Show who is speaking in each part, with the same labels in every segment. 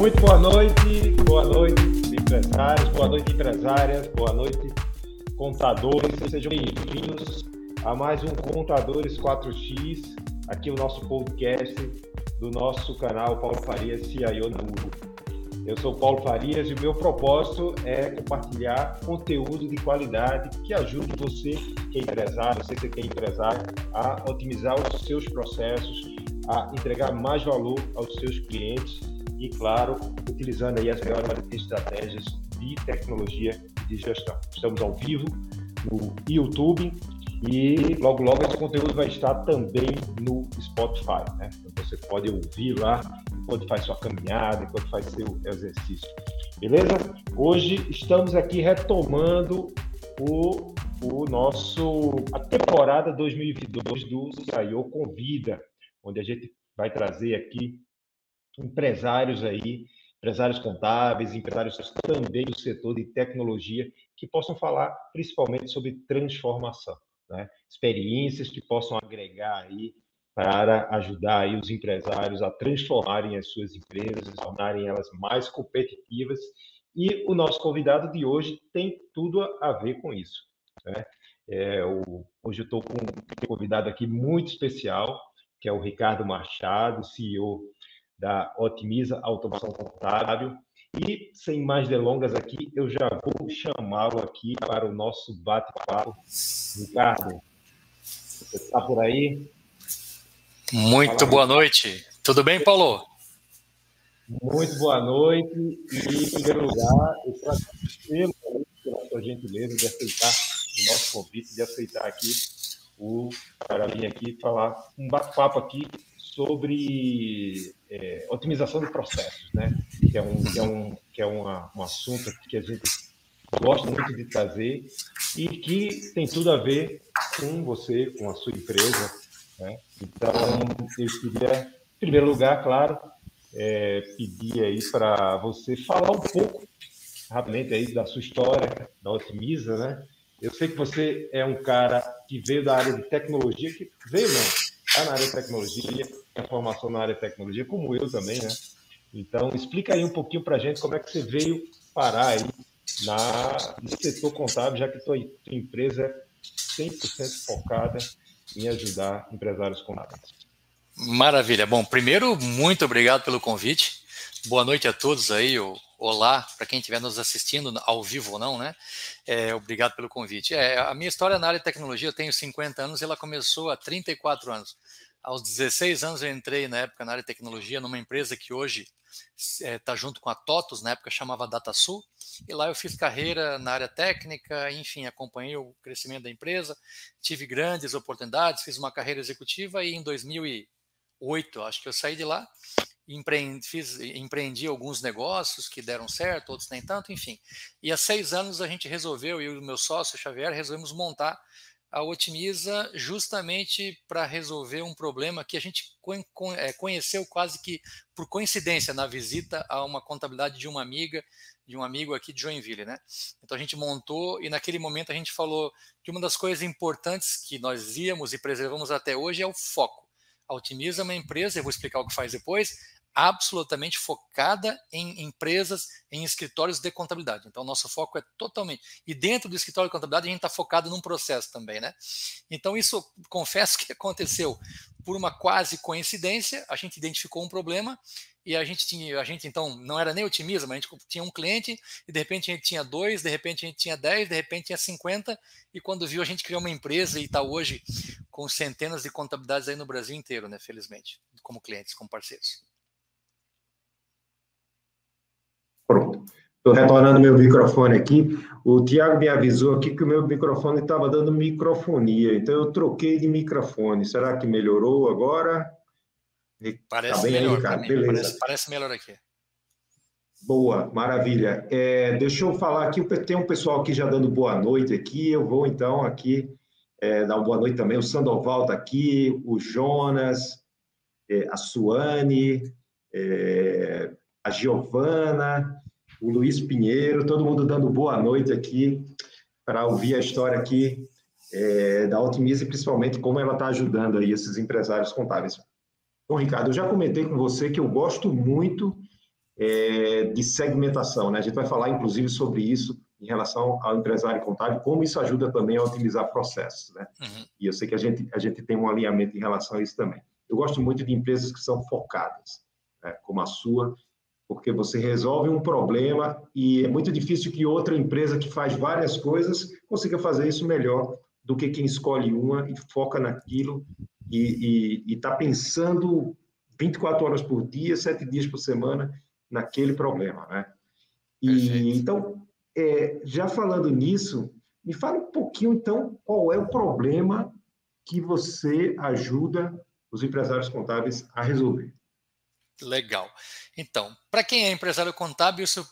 Speaker 1: Muito boa noite, boa noite, empresários, boa noite, empresárias, boa noite, contadores. Sejam bem-vindos a mais um Contadores 4X, aqui o nosso podcast do nosso canal Paulo Farias CIO na Eu sou Paulo Farias e o meu propósito é compartilhar conteúdo de qualidade que ajude você, que é empresário, você que é empresário, a otimizar os seus processos, a entregar mais valor aos seus clientes e, claro, utilizando aí as melhores estratégias de tecnologia de gestão. Estamos ao vivo no YouTube e logo logo esse conteúdo vai estar também no Spotify, né? Então você pode ouvir lá enquanto faz sua caminhada, enquanto faz seu exercício. Beleza? Hoje estamos aqui retomando o, o nosso a temporada 2022 do CIO Convida, onde a gente vai trazer aqui empresários aí, empresários contábeis, empresários também do setor de tecnologia, que possam falar principalmente sobre transformação, né? experiências que possam agregar aí para ajudar aí os empresários a transformarem as suas empresas, tornarem elas mais competitivas. E o nosso convidado de hoje tem tudo a ver com isso. Né? É, o, hoje eu estou com um convidado aqui muito especial, que é o Ricardo Machado, CEO da Otimiza Automação Contábil. E, sem mais delongas aqui, eu já vou chamá-lo aqui para o nosso bate-papo. Ricardo, você está por aí?
Speaker 2: Muito Fala, boa noite. Tudo bem, Paulo?
Speaker 1: Muito boa noite. E, em primeiro lugar, eu quero pela sua gentileza de aceitar o nosso convite, de aceitar aqui o para vir aqui falar um bate-papo aqui sobre é, otimização de processos, né? Que é um, que é um, que é uma, um assunto que a gente gosta muito de trazer e que tem tudo a ver com você, com a sua empresa, né? Então, eu queria, em primeiro lugar, claro, é, pedir aí para você falar um pouco rapidamente aí da sua história, da Otimiza, né? Eu sei que você é um cara que veio da área de tecnologia, que veio não, está na área de tecnologia, tem formação na área de tecnologia, como eu também, né? Então, explica aí um pouquinho para a gente como é que você veio parar aí na, no setor contábil, já que tua, tua empresa é 100% focada em ajudar empresários contábeis.
Speaker 2: Maravilha. Bom, primeiro, muito obrigado pelo convite. Boa noite a todos aí, olá para quem estiver nos assistindo ao vivo ou não, né? É, obrigado pelo convite. É, a minha história na área de tecnologia, eu tenho 50 anos e ela começou há 34 anos. Aos 16 anos eu entrei na época na área de tecnologia numa empresa que hoje está é, tá junto com a TOTUS, na época chamava DataSul, e lá eu fiz carreira na área técnica, enfim, acompanhei o crescimento da empresa, tive grandes oportunidades, fiz uma carreira executiva e em 2008, acho que eu saí de lá empreendi, fiz, empreendi alguns negócios que deram certo, outros nem tanto, enfim. E há seis anos a gente resolveu, eu e o meu sócio Xavier, resolvemos montar a Otimiza justamente para resolver um problema que a gente é, conheceu quase que por coincidência na visita a uma contabilidade de uma amiga, de um amigo aqui de Joinville, né? Então a gente montou e naquele momento a gente falou que uma das coisas importantes que nós íamos e preservamos até hoje é o foco. A Otimiza é uma empresa, eu vou explicar o que faz depois, absolutamente focada em empresas, em escritórios de contabilidade. Então, nosso foco é totalmente. E dentro do escritório de contabilidade, a gente está focado num processo também, né? Então, isso, confesso que aconteceu por uma quase coincidência. A gente identificou um problema e a gente tinha, a gente então não era nem otimista, mas a gente tinha um cliente e de repente a gente tinha dois, de repente a gente tinha dez, de repente tinha cinquenta e quando viu a gente criou uma empresa e está hoje com centenas de contabilidades aí no Brasil inteiro, né? Felizmente, como clientes, como parceiros.
Speaker 1: Pronto. Estou retornando meu microfone aqui. O Tiago me avisou aqui que o meu microfone estava dando microfonia, então eu troquei de microfone. Será que melhorou agora?
Speaker 2: Parece tá melhor, aí, cara? Beleza. Parece, parece, melhor aqui.
Speaker 1: Boa, maravilha. É, deixa eu falar aqui, tem um pessoal aqui já dando boa noite aqui, eu vou então aqui é, dar uma boa noite também. O Sandoval está aqui, o Jonas, é, a Suane, é, a Giovana, o Luiz Pinheiro, todo mundo dando boa noite aqui para ouvir a história aqui é, da Otimize, principalmente como ela está ajudando aí esses empresários contábeis. Bom, Ricardo, eu já comentei com você que eu gosto muito
Speaker 3: é, de segmentação. Né? A gente vai falar, inclusive, sobre isso em relação ao empresário contábil, como isso ajuda também a otimizar processos. Né? Uhum. E eu sei que a gente, a gente tem um alinhamento em relação a isso também. Eu gosto muito de empresas que são focadas, né? como a sua, porque você resolve um problema e é muito difícil que outra empresa que faz várias coisas consiga fazer isso melhor do que quem escolhe uma e foca naquilo e está pensando 24 horas por dia, 7 dias por semana naquele problema, né? E, então, é, já falando nisso, me fala um pouquinho, então, qual é o problema que você ajuda os empresários contábeis a resolver.
Speaker 2: Legal. Então, para quem é empresário contábil, isso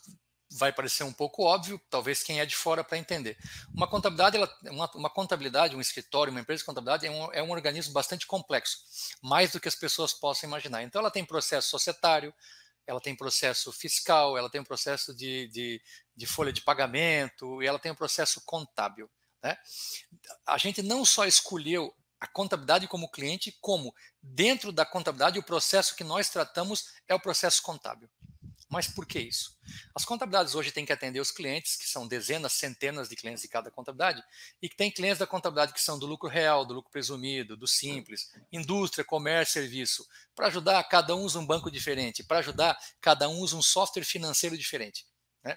Speaker 2: vai parecer um pouco óbvio, talvez quem é de fora para entender. Uma contabilidade, ela, uma, uma, contabilidade, um escritório, uma empresa de contabilidade é um, é um organismo bastante complexo, mais do que as pessoas possam imaginar. Então, ela tem processo societário, ela tem processo fiscal, ela tem um processo de, de, de folha de pagamento e ela tem um processo contábil. Né? A gente não só escolheu a contabilidade como cliente, como dentro da contabilidade o processo que nós tratamos é o processo contábil. Mas por que isso? As contabilidades hoje têm que atender os clientes, que são dezenas, centenas de clientes de cada contabilidade, e que tem clientes da contabilidade que são do lucro real, do lucro presumido, do simples, indústria, comércio, serviço. Para ajudar, cada um usa um banco diferente. Para ajudar, cada um usa um software financeiro diferente. Né?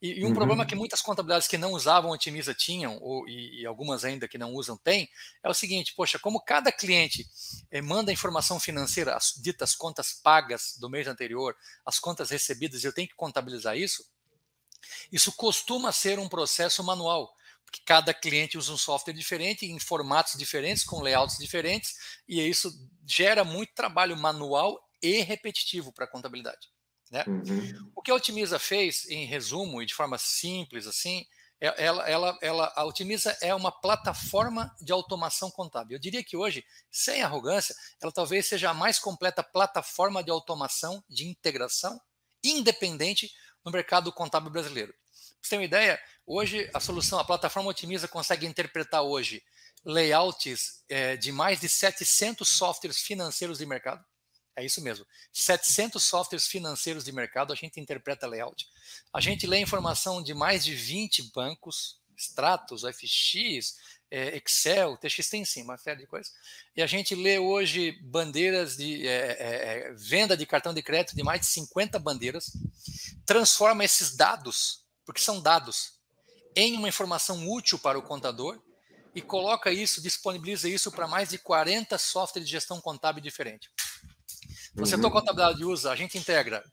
Speaker 2: E, e, um uhum. problema que muitas contabilidades que não usavam Otimiza tinham, ou, e, e, algumas ainda que não usam têm, é o seguinte: poxa, como cada cliente eh, manda informação financeira, as ditas contas pagas do mês anterior, as contas recebidas, eu tenho que contabilizar isso, isso costuma ser um processo manual. Porque cada cliente usa um software diferente, em formatos diferentes, com layouts diferentes, e isso gera muito trabalho manual e repetitivo para a contabilidade. Né? Uhum. O que a Otimiza fez, em resumo e de forma simples assim, é, ela, ela, ela, a Otimiza é uma plataforma de automação contábil. Eu diria que hoje, sem arrogância, ela talvez seja a mais completa plataforma de automação, de integração, independente no mercado contábil brasileiro. Para você ter uma ideia, hoje a solução, a plataforma Otimiza consegue interpretar hoje layouts é, de mais de 700 softwares financeiros de mercado. É isso mesmo. 700 softwares financeiros de mercado, a gente interpreta layout. A gente lê informação de mais de 20 bancos, extratos, FX, é, Excel, TX tem sim, uma série de coisas. E a gente lê hoje bandeiras de é, é, é venda de cartão de crédito de mais de 50 bandeiras, transforma esses dados, porque são dados, em uma informação útil para o contador e coloca isso, disponibiliza isso para mais de 40 softwares de gestão contábil diferentes. No setor uhum. contabilidade usa, a gente integra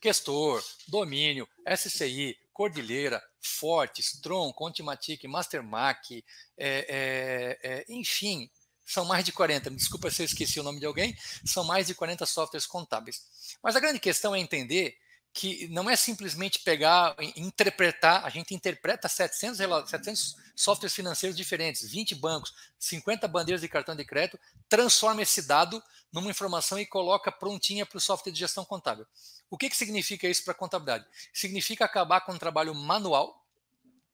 Speaker 2: Questor, Domínio, SCI, Cordilheira, Fortes, Tron, Contimatic, Mastermac, é, é, é, enfim, são mais de 40. Desculpa se eu esqueci o nome de alguém, são mais de 40 softwares contábeis. Mas a grande questão é entender que não é simplesmente pegar, interpretar, a gente interpreta 700, 700 softwares financeiros diferentes, 20 bancos, 50 bandeiras de cartão de crédito, transforma esse dado numa informação e coloca prontinha para o software de gestão contábil. O que, que significa isso para a contabilidade? Significa acabar com um trabalho manual,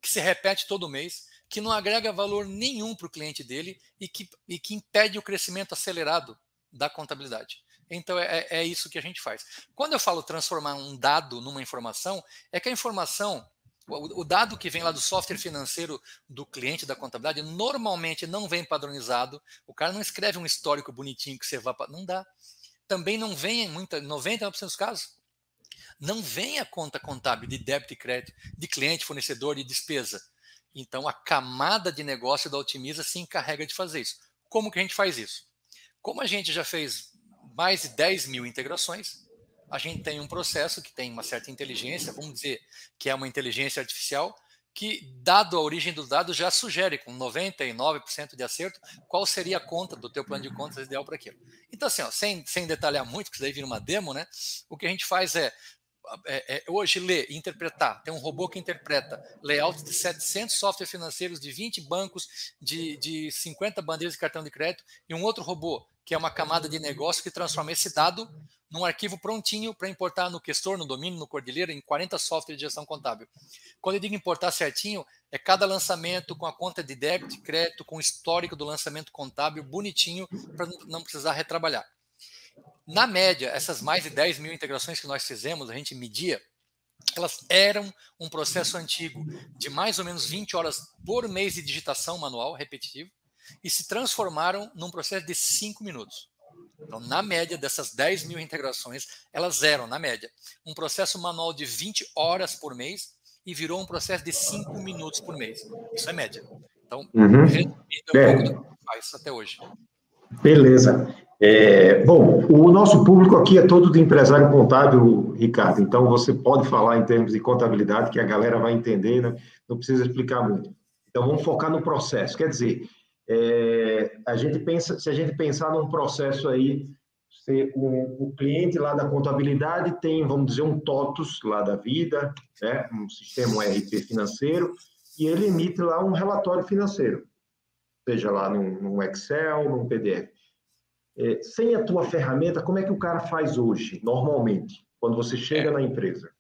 Speaker 2: que se repete todo mês, que não agrega valor nenhum para o cliente dele e que, e que impede o crescimento acelerado da contabilidade. Então é, é, isso que a gente faz. Quando eu falo transformar um dado numa informação, é que a informação o, dado que vem lá do software financeiro do cliente da contabilidade normalmente não vem padronizado. O cara não escreve um histórico bonitinho que você vá. Não dá. Também não vem em muita, 99% dos casos. Não vem a conta contábil de débito e crédito, de cliente, fornecedor e despesa. Então a camada de negócio da Otimiza se encarrega de fazer isso. Como que a gente faz isso? Como a gente já fez mais de 10 mil integrações, a gente tem um processo que tem uma certa inteligência, vamos dizer que é uma inteligência artificial, que, dado a origem do dado, já sugere com 99% de acerto qual seria a conta do teu plano de contas ideal para aquilo. Então, assim, ó, sem, sem detalhar muito, porque isso daí vira uma demo, né? O que a gente faz é, é, é, hoje ler interpretar. Tem um robô que interpreta layout de 700 softwares financeiros, de 20 bancos, de, de 50 bandeiras de cartão de crédito, e um outro robô que é uma camada de negócio que transforma esse dado num arquivo prontinho para importar no Questor, no Domínio, no Cordilheira, em 40 softwares de gestão contábil. Quando eu digo importar certinho, é cada lançamento com a conta de débito crédito, com o histórico do lançamento contábil bonitinho, para não precisar retrabalhar. Na média, essas mais de 10 mil integrações que nós fizemos, a gente media, elas eram um processo antigo de mais ou menos 20 horas por mês de digitação manual repetitivo e se transformaram num processo de 5 minutos. Então, na média dessas 10 mil integrações, elas eram, na média, um processo manual de 20 horas por mês e virou um processo de 5 minutos por mês. Isso é média. Então, uhum. resumindo, é um pouco do que faz até hoje.
Speaker 1: Beleza. É, bom, o nosso público aqui é todo de empresário contábil, Ricardo, então você pode falar em termos de contabilidade que a galera vai entender, né? não precisa explicar muito. Então vamos focar no processo. Quer dizer, é, a gente pensa, se a gente pensar num processo aí, se o, o, cliente lá da contabilidade tem, vamos dizer, um TOTUS lá da vida, né? um sistema um RP financeiro, e ele emite lá um relatório financeiro, seja lá num, num Excel, num PDF. É, sem a tua ferramenta, como é que o cara faz hoje, normalmente, quando você chega é, na empresa?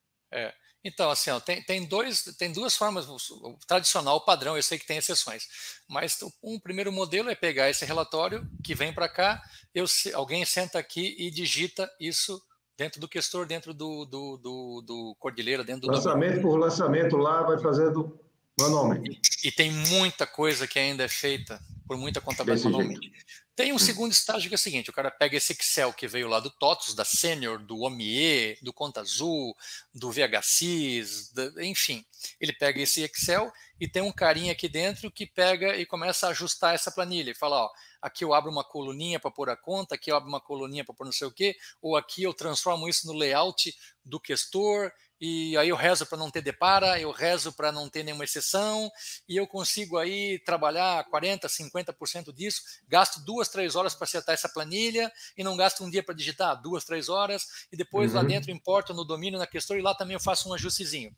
Speaker 2: Então, assim, ó, tem, tem, dois, tem duas formas, o tradicional, o padrão, eu sei que tem exceções, mas um primeiro modelo é pegar esse relatório que vem para cá, eu, alguém senta aqui e digita isso dentro do questor, dentro do, do, do, do Cordilheira, dentro do...
Speaker 1: Lançamento por lançamento lá, vai fazendo manualmente.
Speaker 2: E, e tem muita coisa que ainda é feita por muita contabilidade manualmente. Tem um segundo estágio que é o seguinte: o cara pega esse Excel que veio lá do TOTUS, da Senior, do OMIE, do Conta Azul, do VHSIS, enfim. Ele pega esse Excel e tem um carinha aqui dentro que pega e começa a ajustar essa planilha. E fala: ó, aqui eu abro uma coluninha para pôr a conta, aqui eu abro uma coluninha para pôr não sei o quê, ou aqui eu transformo isso no layout do questor, e aí eu rezo para não ter depara, eu rezo para não ter nenhuma exceção, e eu consigo aí trabalhar 40%, 50% disso, gasto duas, três horas para acertar essa planilha, e não gasto um dia para digitar, duas, três horas, e depois uhum. lá dentro importo no domínio, na questão, e lá também eu faço um ajustezinho.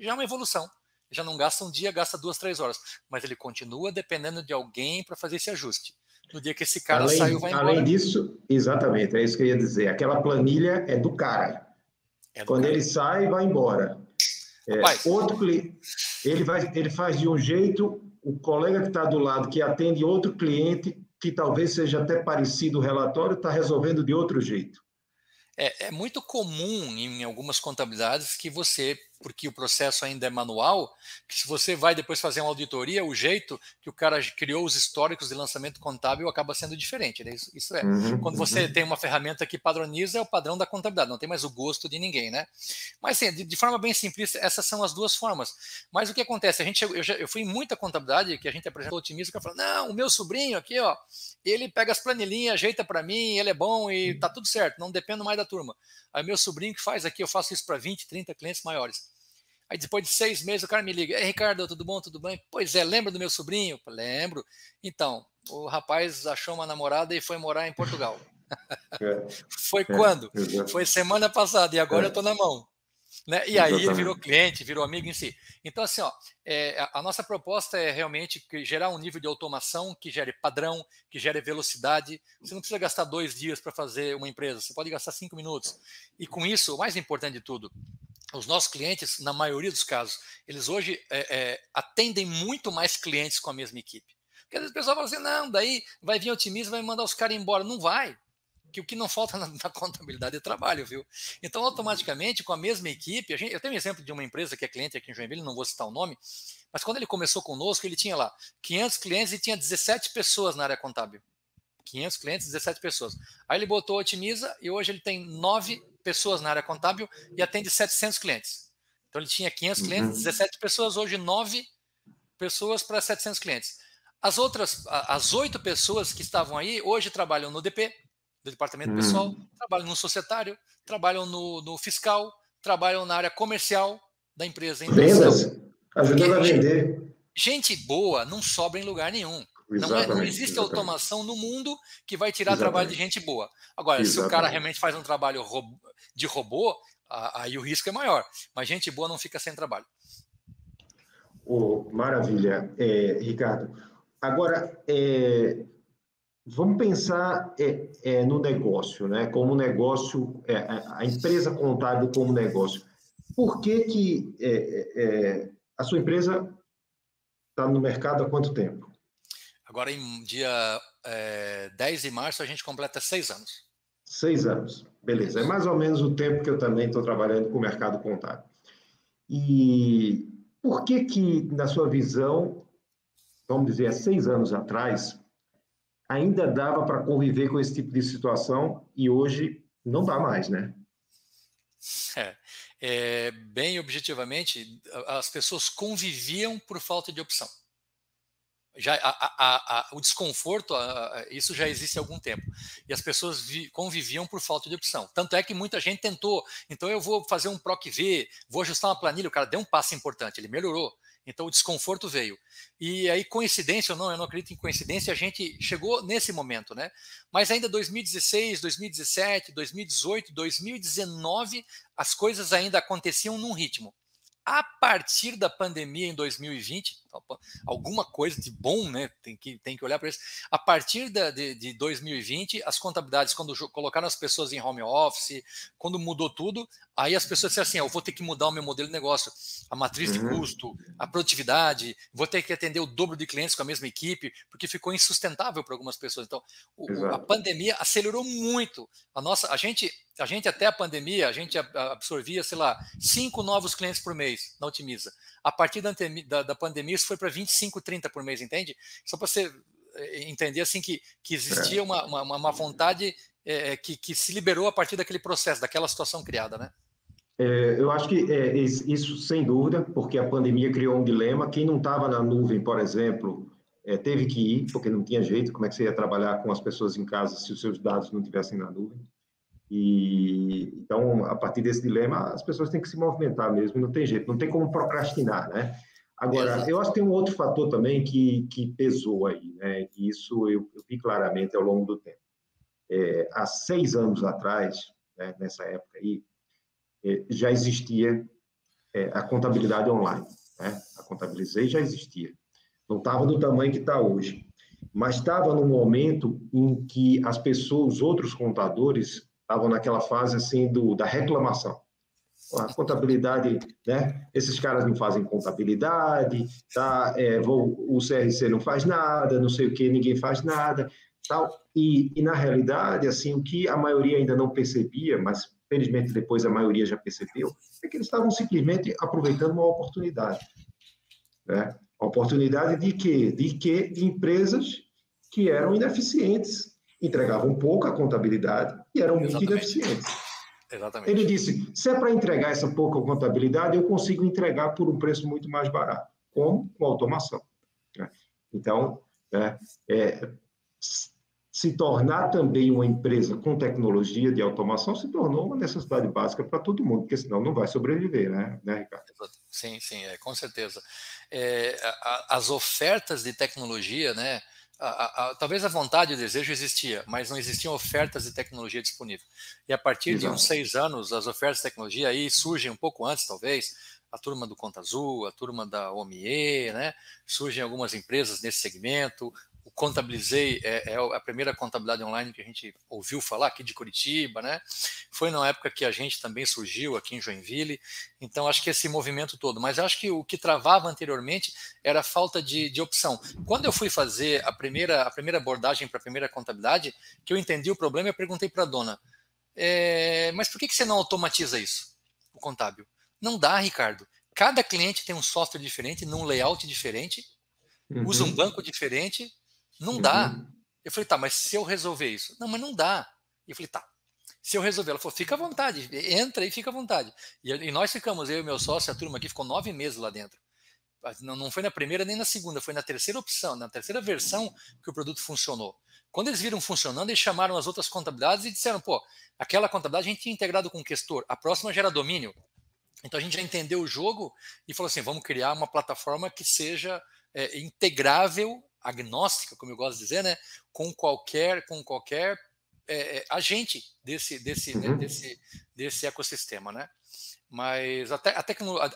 Speaker 2: Já é uma evolução. Já não gasta um dia, gasta duas, três horas. Mas ele continua dependendo de alguém para fazer esse ajuste. No dia que esse cara
Speaker 1: além,
Speaker 2: saiu, vai embora.
Speaker 1: Além disso, exatamente, é isso que eu ia dizer. Aquela planilha é do cara. É Quando ele sai, vai embora. É, outro cliente, ele, vai, ele faz de um jeito, o colega que está do lado, que atende outro cliente, que talvez seja até parecido o relatório, está resolvendo de outro jeito.
Speaker 2: É, é, muito comum em algumas contabilidades que você porque o processo ainda é manual, que se você vai depois fazer uma auditoria, o jeito que o cara criou os históricos de lançamento contábil acaba sendo diferente. Né? Isso, isso, é. Uhum, Quando você uhum. tem uma ferramenta que padroniza, é o padrão da contabilidade, não tem mais o gosto de ninguém, né? Mas sim, de, de forma bem simplista, essas são as duas formas. Mas o que acontece? A gente, eu, já, eu fui em muita contabilidade que a gente apresentou otimista, que falou: não, o meu sobrinho aqui, ó, ele pega as planilhinhas, ajeita para mim, ele é bom e tá tudo certo, não dependo mais da turma. Aí meu sobrinho que faz aqui, eu faço isso para 20, 30 clientes maiores. Aí depois de seis meses o cara me liga, Ei, Ricardo, tudo bom, tudo bem? Pois é, lembra do meu sobrinho? Lembro. Então, o rapaz achou uma namorada e foi morar em Portugal. É, foi é, quando? Foi semana passada e agora é. eu estou na mão. Né? E aí ele virou cliente, virou amigo em si. Então, assim, ó, é, a nossa proposta é realmente gerar um nível de automação que gere padrão, que gere velocidade. Você não precisa gastar dois dias para fazer uma empresa, você pode gastar cinco minutos. E com isso, o mais importante de tudo, os nossos clientes, na maioria dos casos, eles hoje é, é, atendem muito mais clientes com a mesma equipe. Porque às vezes o pessoal fala assim, não, daí vai vir otimismo, vai mandar os caras embora. Não vai. Que o que não falta na, na, contabilidade é trabalho, viu? Então, automaticamente, com a mesma equipe, gente, eu tenho um exemplo de uma empresa que é cliente aqui em Joinville, não vou citar o nome, mas quando ele começou conosco, ele tinha lá 500 clientes e tinha 17 pessoas na área contábil. 500 clientes, 17 pessoas. Aí ele botou Otimiza e hoje ele tem 9 pessoas na área contábil e atende 700 clientes. Então ele tinha 500 uhum. clientes, 17 pessoas, hoje 9 pessoas para 700 clientes. As outras, as oito pessoas que estavam aí, hoje trabalham no DP, do departamento uhum. pessoal, trabalham no societário, trabalham no, no, fiscal, trabalham na área comercial da empresa.
Speaker 1: Vendas, ajudando a vender.
Speaker 2: Gente boa não sobra em lugar nenhum. Não, é, não, existe exatamente. automação no mundo que vai tirar exatamente. trabalho de gente boa. Agora, exatamente. se o cara realmente faz um trabalho de robô, aí o risco é maior. Mas gente boa não fica sem trabalho.
Speaker 1: Oh, maravilha, é, Ricardo. Agora, é, vamos pensar é, é no negócio, né? Como negócio, é, a empresa contábil como negócio. Por que, que a sua empresa está no mercado há quanto tempo?
Speaker 2: Agora, em dia é, 10 de março, a gente completa seis anos.
Speaker 1: Seis anos. Beleza. É mais ou menos o tempo que eu também estou trabalhando com o mercado contábil. E por que que, na sua visão, vamos dizer, há seis anos atrás, ainda dava para conviver com esse tipo de situação e hoje não dá mais, né?
Speaker 2: É, é, bem objetivamente, as pessoas conviviam por falta de opção já a, a, a, o desconforto, isso já existe há algum tempo. E as pessoas vi, conviviam por falta de opção. Tanto é que muita gente tentou. Então eu vou fazer um PROC V, vou ajustar uma planilha, o cara deu um passo importante, ele melhorou. Então o desconforto veio. E aí, coincidência ou não, eu não acredito em coincidência, a gente chegou nesse momento, né? Mas ainda 2016, 2017, 2018, 2019, as coisas ainda aconteciam num ritmo a partir da pandemia em 2020, alguma coisa de bom, né? Tem que, tem que olhar para isso. A partir da, de, de 2020, as contabilidades, quando colocaram as pessoas em home office, quando mudou tudo, aí as pessoas disseram assim: eu vou ter que mudar o meu modelo de negócio, a matriz de uhum. custo, a produtividade, vou ter que atender o dobro de clientes com a mesma equipe, porque ficou insustentável para algumas pessoas. Então, o, a pandemia acelerou muito a nossa. A gente a gente até a pandemia, a gente absorvia, sei lá, cinco novos clientes por mês na Otimiza. A partir da, da, da pandemia, isso foi para 25, 30 por mês, entende? Só para você eh, entender assim que, que existia uma, uma, uma vontade é, que, que se liberou a partir daquele processo, daquela situação criada, né?
Speaker 1: É, eu acho que é, isso sem dúvida, porque a pandemia criou um dilema. Quem não estava na nuvem, por exemplo, é, teve que ir, porque não tinha jeito. Como é que você ia trabalhar com as pessoas em casa se os seus dados não estivessem na nuvem? E então, a partir desse dilema, as pessoas têm que se movimentar mesmo, não tem jeito, não tem como procrastinar, né? Agora, eu acho que tem um outro fator também que, que pesou aí, né? E isso eu, eu vi claramente ao longo do tempo. É, há seis anos atrás, né, nessa época aí, é, já existia é, a contabilidade online, né? A contabilizei já existia. Não estava do tamanho que está hoje, mas estava no momento em que as pessoas, os outros contadores, estavam naquela fase assim do, da reclamação. A contabilidade, né? Esses caras não fazem contabilidade, tá? É, vou, o CRC não faz nada, não sei o que, ninguém faz nada, tal. E, e na realidade, assim, o que a maioria ainda não percebia, mas felizmente depois a maioria já percebeu, é que eles estavam simplesmente aproveitando uma oportunidade, né? A oportunidade de quê? De que empresas que eram ineficientes, entregavam pouco a contabilidade e eram muito ineficientes. Exatamente. Ele disse: se é para entregar essa pouca contabilidade, eu consigo entregar por um preço muito mais barato. Como? Com automação. Né? Então, é, é, se tornar também uma empresa com tecnologia de automação se tornou uma necessidade básica para todo mundo, porque senão não vai sobreviver, né, né Ricardo?
Speaker 2: Sim, sim, é, com certeza. É, a, as ofertas de tecnologia, né, a, a, talvez a vontade e o desejo existia, mas não existiam ofertas de tecnologia disponível. E a partir Exato. de uns seis anos, as ofertas de tecnologia aí surgem um pouco antes, talvez, a turma do Conta Azul, a turma da OMIE, né? Surgem algumas empresas nesse segmento, Contabilizei é, é, a primeira contabilidade online que a gente ouviu falar aqui de Curitiba, né? Foi na época que a gente também surgiu aqui em Joinville. Então, acho que esse movimento todo. Mas acho que o que travava anteriormente era a falta de, de opção. Quando eu fui fazer a primeira, a primeira abordagem para a primeira contabilidade, que eu entendi o problema, eu perguntei para a dona: é, mas por que, que você não automatiza isso, o contábil? Não dá, Ricardo. Cada cliente tem um software diferente, num layout diferente, uhum. usa um banco diferente não dá. Uhum. Eu falei, tá, mas se eu resolver isso? Não, mas não dá. E eu falei, tá. Se eu resolver, ela falou, fica à vontade, entra e fica à vontade. E, e nós ficamos, eu e meu sócio, a turma aqui ficou nove meses lá dentro. Não, não foi na primeira nem na segunda, foi na terceira opção, na terceira versão que o produto funcionou. Quando eles viram funcionando, eles chamaram as outras contabilidades e disseram, pô, aquela contabilidade a gente tinha integrado com o questor, a próxima gera domínio. Então a gente já entendeu o jogo e falou assim, vamos criar uma plataforma que seja é, integrável agnóstica, como eu gosto de dizer, né, com qualquer, com qualquer é, é agente desse, desse, né, uhum. desse, desse ecossistema, né? Mas a, a,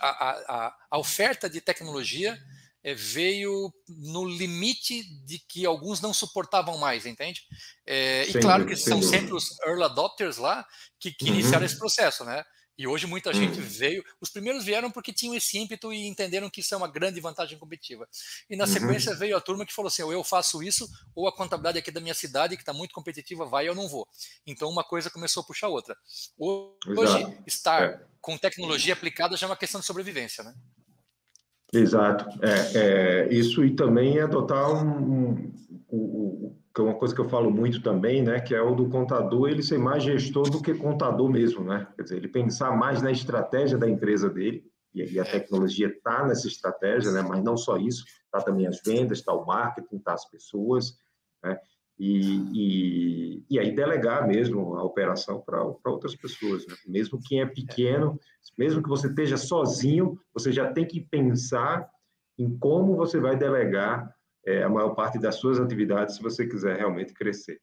Speaker 2: a, a oferta de tecnologia é, veio no limite de que alguns não suportavam mais, entende? É, e claro que são sempre os early adopters lá que, que uhum. iniciaram esse processo, né? E hoje muita gente hum. veio. Os primeiros vieram porque tinham esse ímpeto e entenderam que isso é uma grande vantagem competitiva. E na uhum. sequência veio a turma que falou assim: ou eu faço isso, ou a contabilidade aqui da minha cidade, que está muito competitiva, vai eu não vou. Então uma coisa começou a puxar a outra. Hoje, Exato. estar é. com tecnologia aplicada já é uma questão de sobrevivência, né?
Speaker 1: Exato. É, é isso e também adotar um, um, um, que é uma coisa que eu falo muito também, né, que é o do contador ele ser mais gestor do que contador mesmo, né? Quer dizer, ele pensar mais na estratégia da empresa dele, e a tecnologia está nessa estratégia, né? Mas não só isso, está também as vendas, está o marketing, está as pessoas, né? E, e, e, aí delegar mesmo a operação para outras pessoas. Né? Mesmo quem é pequeno, mesmo que você esteja sozinho, você já tem que pensar em como você vai delegar é, a maior parte das suas atividades se você quiser realmente crescer.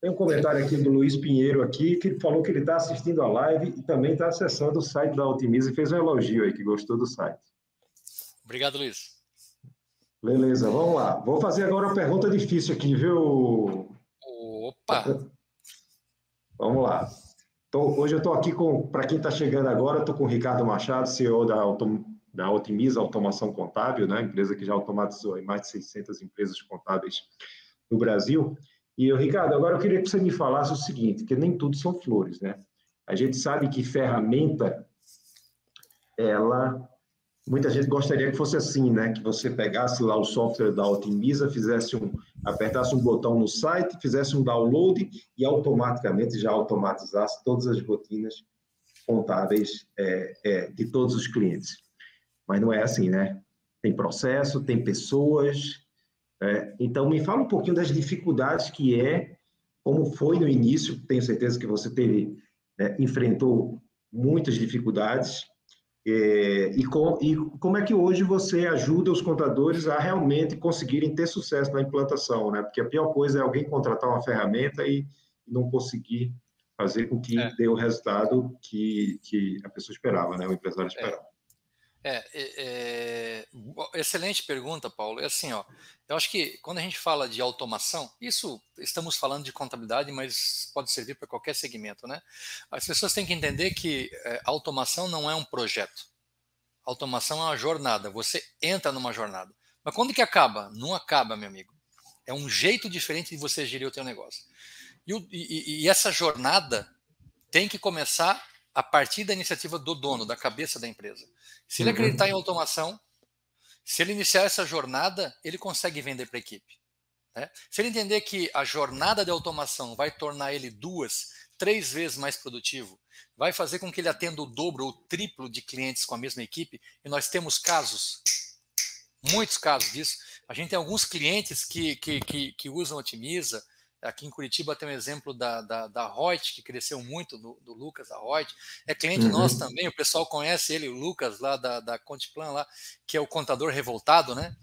Speaker 1: Tem um comentário aqui do Luiz Pinheiro aqui, que falou que ele está assistindo a live e também está acessando o site da Otimiza e fez um elogio aí, que gostou do site.
Speaker 2: Obrigado, Luiz.
Speaker 1: Beleza, vamos lá. Vou fazer agora uma pergunta difícil aqui, viu?
Speaker 2: Opa!
Speaker 1: Vamos lá. Tô, hoje eu estou aqui com, para quem está chegando agora, estou com o Ricardo Machado, CEO da Autom da Otimiza Automação Contábil, né, empresa que já automatizou mais de 600 empresas contábeis no Brasil. E, Ricardo, agora eu queria que você me falasse o seguinte, que nem tudo são flores, né? A gente sabe que ferramenta, ela, muita gente gostaria que fosse assim, né? Que você pegasse lá o software da Otimiza, fizesse um, apertasse um botão no site, fizesse um download e automaticamente já automatizasse todas as rotinas contábeis é, é, de todos os clientes mas não é assim, né? Tem processo, tem pessoas. É, então, me fala um pouquinho das dificuldades que é, como foi no início, tenho certeza que você teve, é, enfrentou muitas dificuldades, é, e, com, e, como é que hoje você ajuda os contadores a realmente conseguirem ter sucesso na implantação, né? Porque a pior coisa é alguém contratar uma ferramenta e não conseguir fazer com que é. dê o resultado que, que a pessoa esperava, né? O empresário é. esperava.
Speaker 2: É, é, é, excelente pergunta, Paulo. É assim, ó. Eu acho que quando a gente fala de automação, isso estamos falando de contabilidade, mas pode servir para qualquer segmento, né? As pessoas têm que entender que é, automação não é um projeto. Automação é uma jornada. Você entra numa jornada. Mas quando que acaba? Não acaba, meu amigo. É um jeito diferente de você gerir o teu negócio. E, e, e essa jornada tem que começar a partir da iniciativa do dono, da cabeça da empresa. Se ele uhum. acreditar em automação, se ele iniciar essa jornada, ele consegue vender para a equipe. Né? Se ele entender que a jornada de automação vai tornar ele duas, três vezes mais produtivo, vai fazer com que ele atenda o dobro ou o triplo de clientes com a mesma equipe, e nós temos casos, muitos casos disso. A gente tem alguns clientes que, que, que, que usam Otimiza, Aqui em Curitiba tem um exemplo da, da, da Reut, que cresceu muito, do, do Lucas, da Reut. É cliente uhum. nosso também, o pessoal conhece ele, o Lucas, lá da, da Contiplan, lá, que é o contador revoltado, né?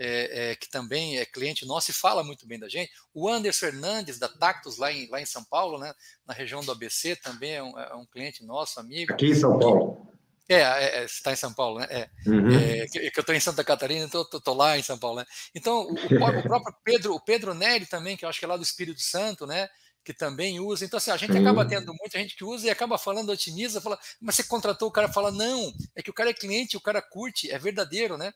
Speaker 2: É, é, que também é cliente nosso e fala muito bem da gente. O Anderson Fernandes, da Tactus, lá em, lá em São Paulo, né? na região do ABC, também é um, é um cliente nosso, amigo.
Speaker 1: Aqui em São Paulo.
Speaker 2: É, é, é está em São Paulo, né? É, uhum. é que, que, eu estou em Santa Catarina, então estou lá em São Paulo, né? Então, o, o, próprio Pedro, o Pedro Neri também, que eu acho que é lá do Espírito Santo, né? Que também usa. Então, assim, a gente acaba tendo muita gente que usa e acaba falando, otimiza, fala, mas você contratou o cara fala, não, é que o cara é cliente, o cara curte, é verdadeiro, né?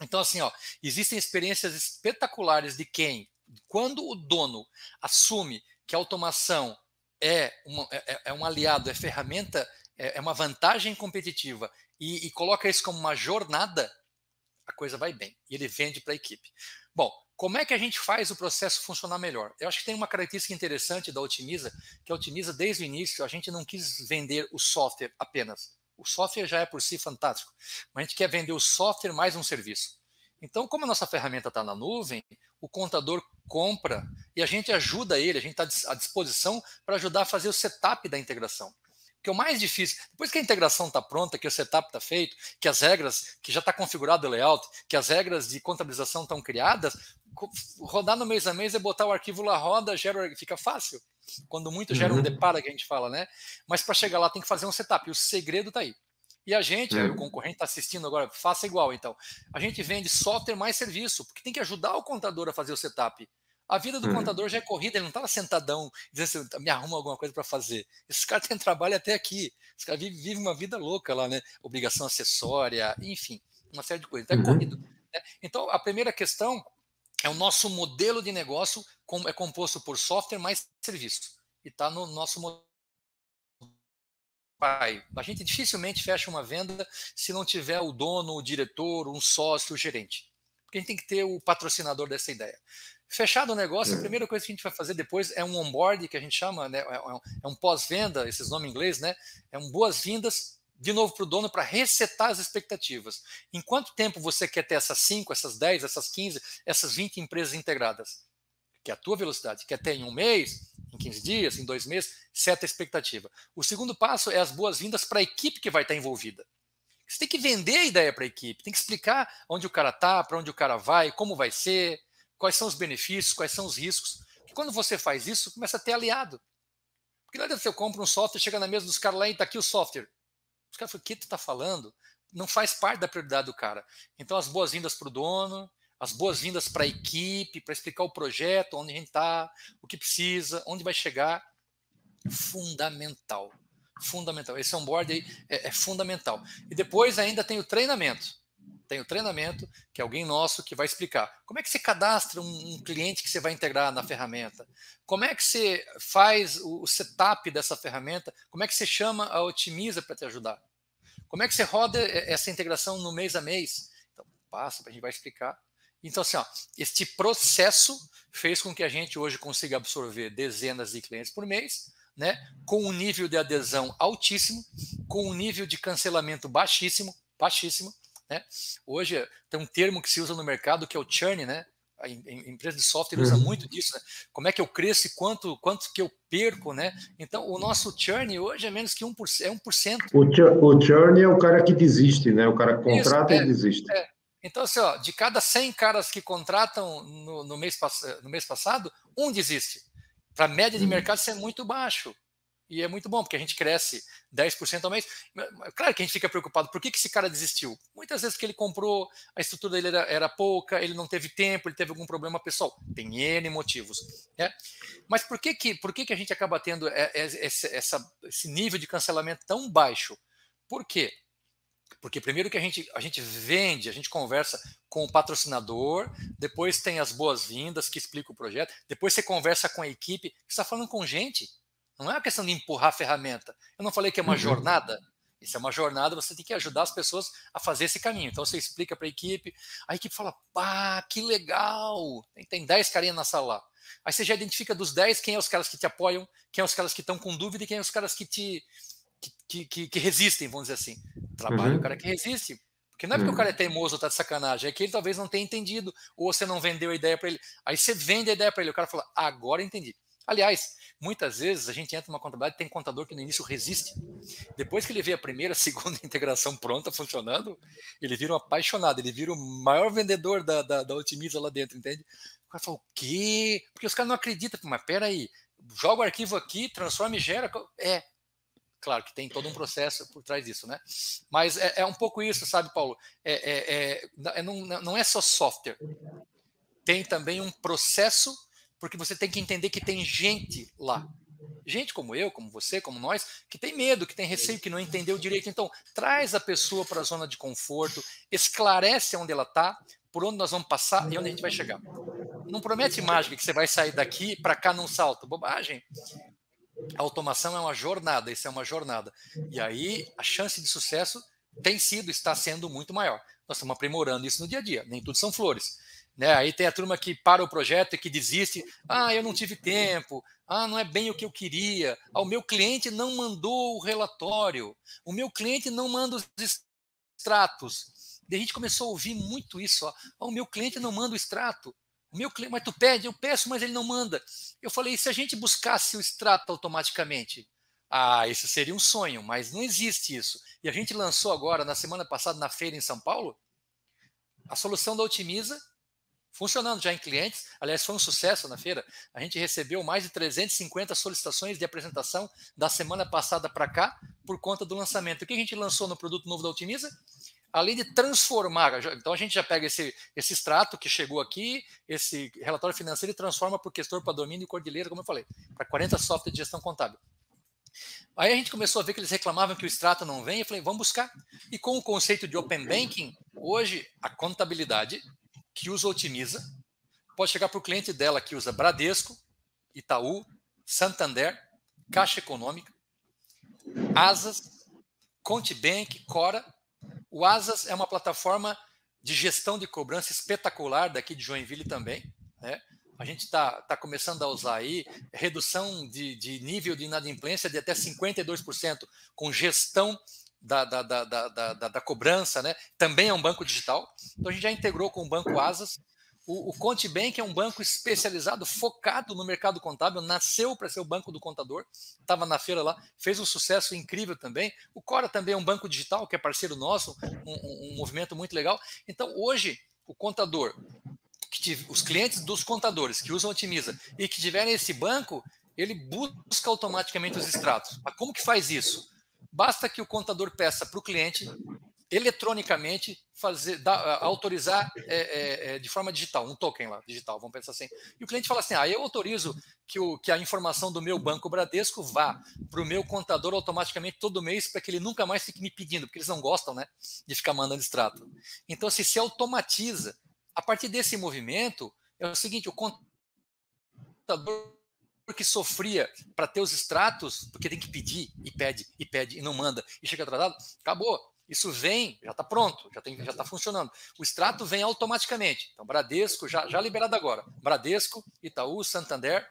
Speaker 2: Então, assim, ó, existem experiências espetaculares de quem, quando o dono assume que a automação é, uma, é, é um aliado, é ferramenta é, é uma vantagem competitiva e, e coloca isso como uma jornada, a coisa vai bem. E ele vende para a equipe. Bom, como é que a gente faz o processo funcionar melhor? Eu acho que tem uma característica interessante da Otimiza, que a Otimiza, desde o início, a gente não quis vender o software apenas. O software já é por si fantástico, mas a gente quer vender o software mais um serviço. Então, como a nossa ferramenta está na nuvem, o contador compra e a gente ajuda ele, a gente está à disposição para ajudar a fazer o setup da integração. Porque o mais difícil, depois que a integração está pronta, que o setup está feito, que as regras, que já está configurado o layout, que as regras de contabilização estão criadas, rodar no mês a mês é botar o arquivo lá, roda, gera, fica fácil. Quando muito gera uhum. um depara que a gente fala, né? Mas para chegar lá tem que fazer um setup. E o segredo está aí. E a gente, uhum. o concorrente está assistindo agora, faça igual então. A gente vende software mais serviço, porque tem que ajudar o contador a fazer o setup. A vida do hum. contador já é corrida, ele não estava sentadão dizendo assim, me arruma alguma coisa para fazer. Esses caras têm trabalho até aqui. Esses caras vivem, vivem, uma vida louca lá, né? Obrigação acessória, enfim, uma série de coisas. Então é uhum. corrido. Né? Então, a primeira questão é o nosso modelo de negócio é composto por software mais serviço. E está no nosso modelo. A gente dificilmente fecha uma venda se não tiver o dono, o diretor, um sócio, o gerente. Porque a gente tem que ter o patrocinador dessa ideia. Fechado o negócio, a uhum. primeira coisa que a gente vai fazer depois é um onboard, que a gente chama, né, é um, é um pós-venda, esses nomes em inglês, né? É um boas-vindas de novo para o dono para resetar as expectativas. Em quanto tempo você quer ter essas 5, essas 10, essas 15, essas 20 empresas integradas? Que é a tua velocidade. Quer ter em um mês, em 15 dias, em dois meses, seta a expectativa. O segundo passo é as boas-vindas para a equipe que vai estar envolvida. Você tem que vender a ideia para a equipe, tem que explicar onde o cara está, para onde o cara vai, como vai ser, quais são os benefícios, quais são os riscos. E quando você faz isso, começa a ter aliado. Porque não adianta você compra um software, chega na mesa dos caras lá e está aqui o software. Os caras falam, o que tu está falando? Não faz parte da prioridade do cara. Então, as boas-vindas para o dono, as boas-vindas para a equipe, para explicar o projeto, onde a gente está, o que precisa, onde vai chegar. Fundamental. Fundamental. Esse onboard aí é, é fundamental. E depois ainda tem o treinamento tem o treinamento, que é alguém nosso que vai explicar. Como é que você cadastra um, um, cliente que você vai integrar na ferramenta, como é que você faz o, o setup dessa ferramenta, como é que você chama a Otimiza para te ajudar, como é que você roda essa integração no mês a mês. Então, passa, a gente vai explicar. Então, assim, ó, este processo fez com que a gente hoje consiga absorver dezenas de clientes por mês, né, com um nível de adesão altíssimo, com um nível de cancelamento baixíssimo, baixíssimo, né? Hoje tem um termo que se usa no mercado que é o churn, né? A empresa de software usa uhum. muito disso, né? Como é que eu cresço e quanto, quanto que eu perco, né? Então, o nosso churn hoje é menos que 1%. É 1%.
Speaker 1: O, churn, o churn é o cara que desiste, né? O cara que contrata Isso, é, e desiste. É.
Speaker 2: Então, assim, ó, de cada 100 caras que contratam no, no, mês, no mês passado, um desiste. Para a média de uhum. mercado, isso é muito baixo. E é muito bom, porque a gente cresce 10% ao mês. Claro que a gente fica preocupado, por que, que esse cara desistiu? Muitas vezes que ele comprou, a estrutura dele era, era pouca, ele não teve tempo, ele teve algum problema pessoal. Tem N motivos. Né? Mas por que, que, por que, que a gente acaba tendo esse, essa, esse nível de cancelamento tão baixo? Por quê? Porque primeiro que a gente, a gente vende, a gente conversa com o patrocinador, depois tem as boas-vindas que explica o projeto, depois você conversa com a equipe, você está falando com gente não é uma questão de empurrar a ferramenta. Eu não falei que é uma uhum. jornada. Isso é uma jornada, você tem que ajudar as pessoas a fazer esse caminho. Então você explica para a equipe, a equipe fala, pá, que legal! Tem, tem 10 carinhas na sala lá. Aí você já identifica dos 10 quem é os caras que te apoiam, quem é os caras que estão com dúvida e quem é os caras que te que, que, que resistem, vamos dizer assim. Trabalha uhum. o cara que resiste. Porque não é porque uhum. o cara é teimoso ou tá de sacanagem, é que ele talvez não tenha entendido, ou você não vendeu a ideia para ele. Aí você vende a ideia para ele, o cara fala, agora entendi. Aliás, muitas vezes a gente entra numa contabilidade tem contador que no início resiste. Depois que ele vê a primeira, a segunda integração pronta, funcionando, ele vira um apaixonado, ele vira o maior vendedor da, da, da Otimiza lá dentro, entende? O cara fala, o quê? Porque os caras não acreditam. Mas peraí, joga o arquivo aqui, transforma e gera. É. Claro que tem todo um processo por trás disso, né? Mas é, é um pouco isso, sabe, Paulo? É, é, é, é não, não é só software. Tem também um processo porque você tem que entender que tem gente lá. Gente como eu, como você, como nós, que tem medo, que tem receio, que não entendeu direito. Então, traz a pessoa para a zona de conforto, esclarece onde ela está, por onde nós vamos passar e onde a gente vai chegar. Não promete mágica que você vai sair daqui para cá num salto. Bobagem. A automação é uma jornada, isso é uma jornada. E aí a chance de sucesso tem sido, está sendo muito maior. Nós estamos aprimorando isso no dia a dia. Nem tudo são flores. Né? Aí tem a turma que para o projeto e que desiste. Ah, eu não tive tempo. Ah, não é bem o que eu queria. Ah, o meu cliente não mandou o relatório. O meu cliente não manda os extratos. E a gente começou a ouvir muito isso. Ó. Ah, o meu cliente não manda o extrato. O meu cliente, mas tu pede, eu peço, mas ele não manda. Eu falei, se a gente buscasse o extrato automaticamente? Ah, isso seria um sonho, mas não existe isso. E a gente lançou agora, na semana passada, na feira em São Paulo, a solução da Otimiza funcionando já em clientes. Aliás, foi um sucesso na feira. A gente recebeu mais de 350 solicitações de apresentação da semana passada para cá por conta do lançamento. O que a gente lançou no produto novo da Otimiza? além de transformar, então a gente já pega esse, esse extrato que chegou aqui, esse relatório financeiro e transforma para o gestor para domínio e cordilheira, como eu falei, para 40 softwares de gestão contábil. Aí a gente começou a ver que eles reclamavam que o extrato não vem, eu falei, vamos buscar. E com o conceito de Open Banking, hoje a contabilidade que usa Otimiza pode chegar para o cliente dela que usa Bradesco, Itaú, Santander, Caixa Econômica, Asas, Contibank, Cora. O Asas é uma plataforma de gestão de cobrança espetacular daqui de Joinville também. Né? A gente está tá começando a usar aí redução de, de nível de inadimplência de até 52% com gestão da, da, da, da, cobrança, né? Também é um banco digital. Então a gente já integrou com o Banco Asas o, o Conte Bank é um banco especializado, focado no mercado contábil, nasceu para ser o banco do contador, estava na feira lá, fez um sucesso incrível também. O Cora também é um banco digital, que é parceiro nosso, um, um, um movimento muito legal. Então, hoje, o contador, os clientes dos contadores que usam Otimiza e que tiverem esse banco, ele busca automaticamente os extratos. Mas como que faz isso? Basta que o contador peça para o cliente eletronicamente fazer, autorizar é, é, é, de forma digital, um token lá, digital, vamos pensar assim. E o cliente fala assim: ah, eu autorizo que, o, que a informação do meu banco Bradesco vá para o meu contador automaticamente todo mês para que ele nunca mais fique me pedindo, porque eles não gostam né, de ficar mandando extrato. Então, se se automatiza, a partir desse movimento, é o seguinte: o contador que sofria para ter os extratos, porque tem que pedir, e pede, e pede, e não manda, e chega atrasado, acabou isso vem, já está pronto, já está tá funcionando. O extrato vem automaticamente. Então, Bradesco, já, já liberado agora. Bradesco, Itaú, Santander,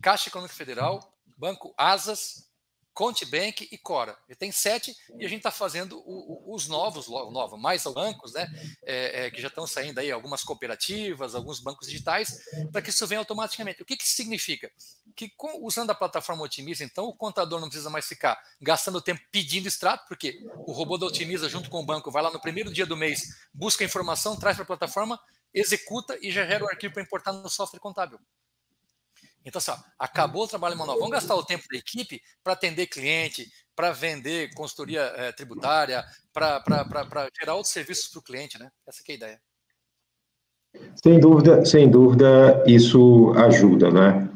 Speaker 2: Caixa Econômica Federal, Banco Asas, Contibank e Cora. Ele tem sete e a gente está fazendo o, o, os novos, novo, mais bancos, né? É, é, que já estão saindo aí, algumas cooperativas, alguns bancos digitais, para que isso venha automaticamente. O que, que significa? Que com, usando a plataforma Otimiza, então, o contador não precisa mais ficar gastando tempo pedindo extrato, porque o robô da Otimiza, junto com o banco, vai lá no primeiro dia do mês, busca a informação, traz para a plataforma, executa e já gera o arquivo para importar no software contábil. Então, assim, acabou o trabalho manual. Vamos gastar o tempo da equipe para atender cliente, para vender consultoria é, tributária, para gerar outros serviços para o cliente, né? Essa é a ideia.
Speaker 1: Sem dúvida, sem dúvida, isso ajuda, né?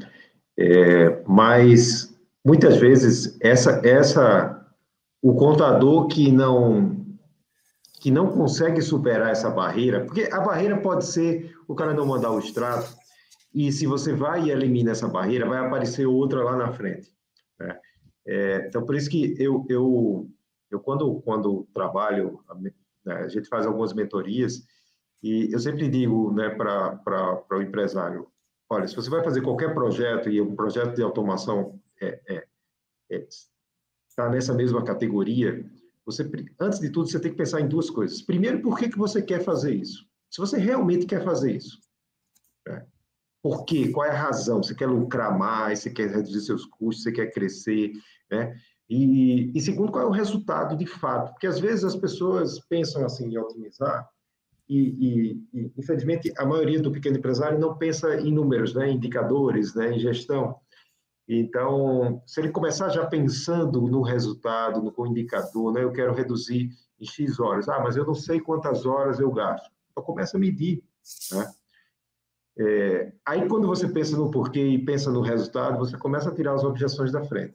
Speaker 1: É, mas muitas vezes essa, essa, o contador que não que não consegue superar essa barreira, porque a barreira pode ser o cara não mandar o extrato, e se você vai e elimina essa barreira, vai aparecer outra lá na frente. Né? É, então, por isso que eu, eu, eu quando, quando trabalho, né, a gente faz algumas mentorias, e eu sempre digo né, para o empresário, olha, se você vai fazer qualquer projeto, e um projeto de automação é, é, é, está nessa mesma categoria, você, antes de tudo, você tem que pensar em duas coisas. Primeiro, por que, que você quer fazer isso? Se você realmente quer fazer isso. Né? Por quê? Qual é a razão? Você quer lucrar mais, você quer reduzir seus custos, você quer crescer, né? E, e segundo, qual é o resultado de fato? Porque às vezes as pessoas pensam assim em otimizar e, e, e, infelizmente a maioria do pequeno empresário não pensa em números, né, indicadores, né, em gestão. Então, se ele começar já pensando no resultado, no indicador, né, eu quero reduzir em X horas, ah, mas eu não sei quantas horas eu gasto. Então, começa a medir, né? É, aí, quando você pensa no porquê e pensa no resultado, você começa a tirar as objeções da frente.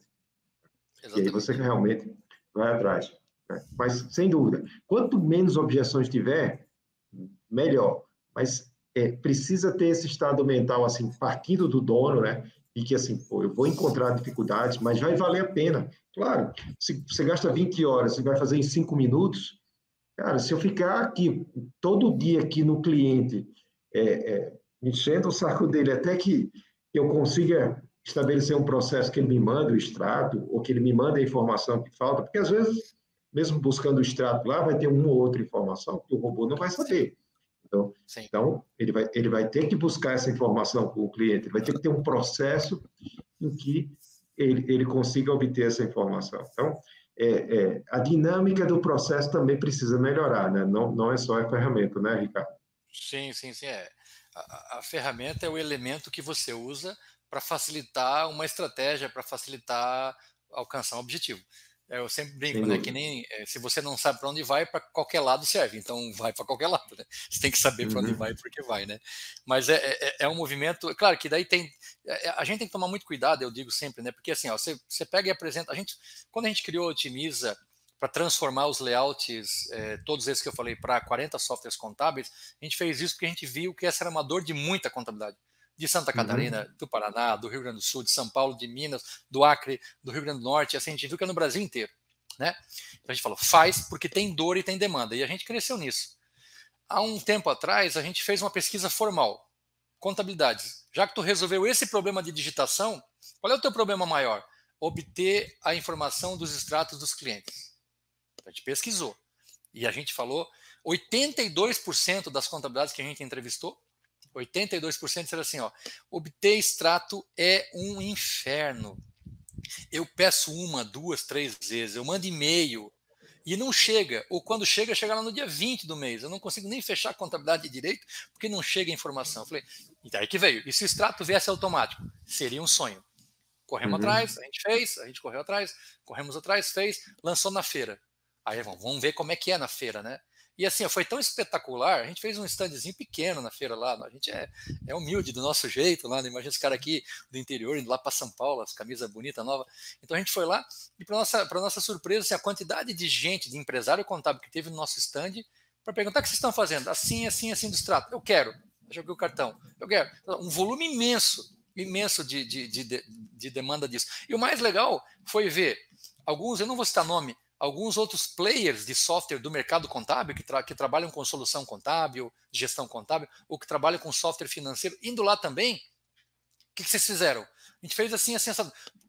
Speaker 1: Exatamente. E aí você realmente vai atrás. Né? Mas, sem dúvida, quanto menos objeções tiver, melhor. Mas é, precisa ter esse estado mental, assim, partindo do dono, né? E que, assim, pô, eu vou encontrar dificuldades, mas vai valer a pena. Claro, se você gasta 20 horas e vai fazer em 5 minutos, cara, se eu ficar aqui, todo dia aqui no cliente, é, é, enchendo o saco dele até que eu consiga estabelecer um processo que ele me manda o extrato, ou que ele me manda a informação que falta, porque às vezes, mesmo buscando o extrato lá, vai ter uma ou outra informação que o robô não vai saber. Então, então ele, vai, ele vai ter que buscar essa informação com o cliente, vai ter que ter um processo em que ele, ele consiga obter essa informação. Então, é, é, a dinâmica do processo também precisa melhorar, né? não, não é só a ferramenta, né, Ricardo?
Speaker 2: Sim, sim, sim. É a, a ferramenta é o elemento que você usa para facilitar uma estratégia, para facilitar alcançar um objetivo. É, eu sempre brinco, Sim. né? Que nem é, se você não sabe para onde vai, para qualquer lado serve. Então vai para qualquer lado, né? Você tem que saber para onde uhum. vai e por que vai, né? Mas é, é, é, um movimento, claro que daí tem. É, a gente tem que tomar muito cuidado, eu digo sempre, né? Porque assim, ó, você, você pega e apresenta. A gente, quando a gente criou Otimiza para transformar os layouts, é, todos esses que eu falei, para 40 softwares contábeis, a gente fez isso porque a gente viu que essa era uma dor de muita contabilidade de Santa uhum. Catarina, uhum. do Paraná, do Rio Grande do Sul, de São Paulo, de Minas, do Acre, do Rio Grande do Norte, assim, a gente viu que é no Brasil inteiro, né? Então a gente falou, faz porque tem dor e tem demanda, e a gente cresceu nisso. Há um tempo atrás, a gente fez uma pesquisa formal, contabilidades. Já que tu resolveu esse problema de digitação, qual é o teu problema maior? Obter a informação dos extratos dos clientes. A gente pesquisou. E a gente falou, 82% das contabilidades que a gente entrevistou 82% disseram assim, ó, obter extrato é um inferno. Eu peço uma, duas, três vezes, eu mando e-mail e não chega, ou quando chega, chega lá no dia 20 do mês. Eu não consigo nem fechar a contabilidade de direito porque não chega a informação. Eu falei, e daí que veio. E se o extrato viesse automático? Seria um sonho. Corremos uhum. atrás, a gente fez, a gente correu atrás, corremos atrás, fez, lançou na feira. Aí vamos ver como é que é na feira, né? E assim, foi tão espetacular, a gente fez um standzinho pequeno na feira lá, a gente é, é humilde do nosso jeito lá, né? imagina esse cara aqui do interior, indo lá para São Paulo, as camisas bonitas, nova. Então a gente foi lá e para nossa, nossa surpresa, assim, a quantidade de gente, de empresário contábil que teve no nosso stand, para perguntar o que vocês estão fazendo, assim, assim, assim do extrato. Eu quero, joguei o cartão, eu quero. Um volume imenso, imenso de, de, de, de demanda disso. E o mais legal foi ver alguns, eu não vou citar nome, alguns outros players de software do mercado contábil que, tra que trabalham com solução contábil, gestão contábil, ou que trabalham com software financeiro, indo lá também. O que, que vocês fizeram? A gente fez assim, assim,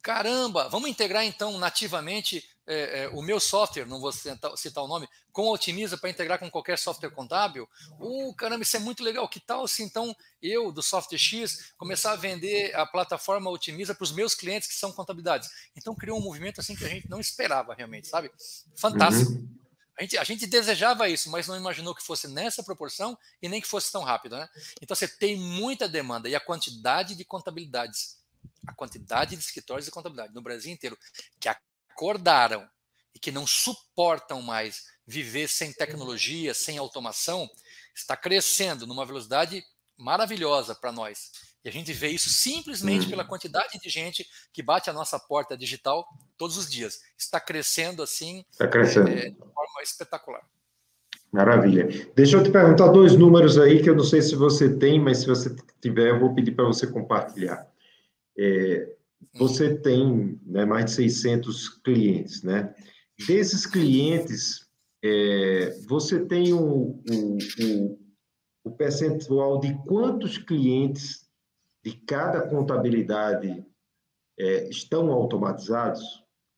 Speaker 2: caramba, vamos integrar então nativamente é, é, o meu software, não vou citar, citar o nome, com Otimiza para integrar com qualquer software contábil. Uh, caramba, isso é muito legal. Que tal se então eu, do Software X, começar a vender a plataforma Otimiza para os meus clientes que são contabilidades? Então criou um movimento assim que a gente não esperava realmente, sabe? Fantástico. Uhum. A gente, a gente desejava isso, mas não imaginou que fosse nessa proporção e nem que fosse tão rápido, né? Então você tem muita demanda e a quantidade de contabilidades, a quantidade de escritórios de contabilidade no Brasil inteiro que acordaram e que não suportam mais viver sem tecnologia, sem automação, está crescendo numa velocidade maravilhosa para nós. E a gente vê isso simplesmente pela quantidade de gente que bate a nossa porta digital todos os dias. Está crescendo assim
Speaker 1: está crescendo. É,
Speaker 2: de forma espetacular.
Speaker 1: Maravilha. Deixa eu te perguntar dois números aí que eu não sei se você tem, mas se você tiver, eu vou pedir para você compartilhar. É, você tem né, mais de 600 clientes, né? Desses clientes, é, você tem o, o, o, o percentual de quantos clientes de cada contabilidade é, estão automatizados?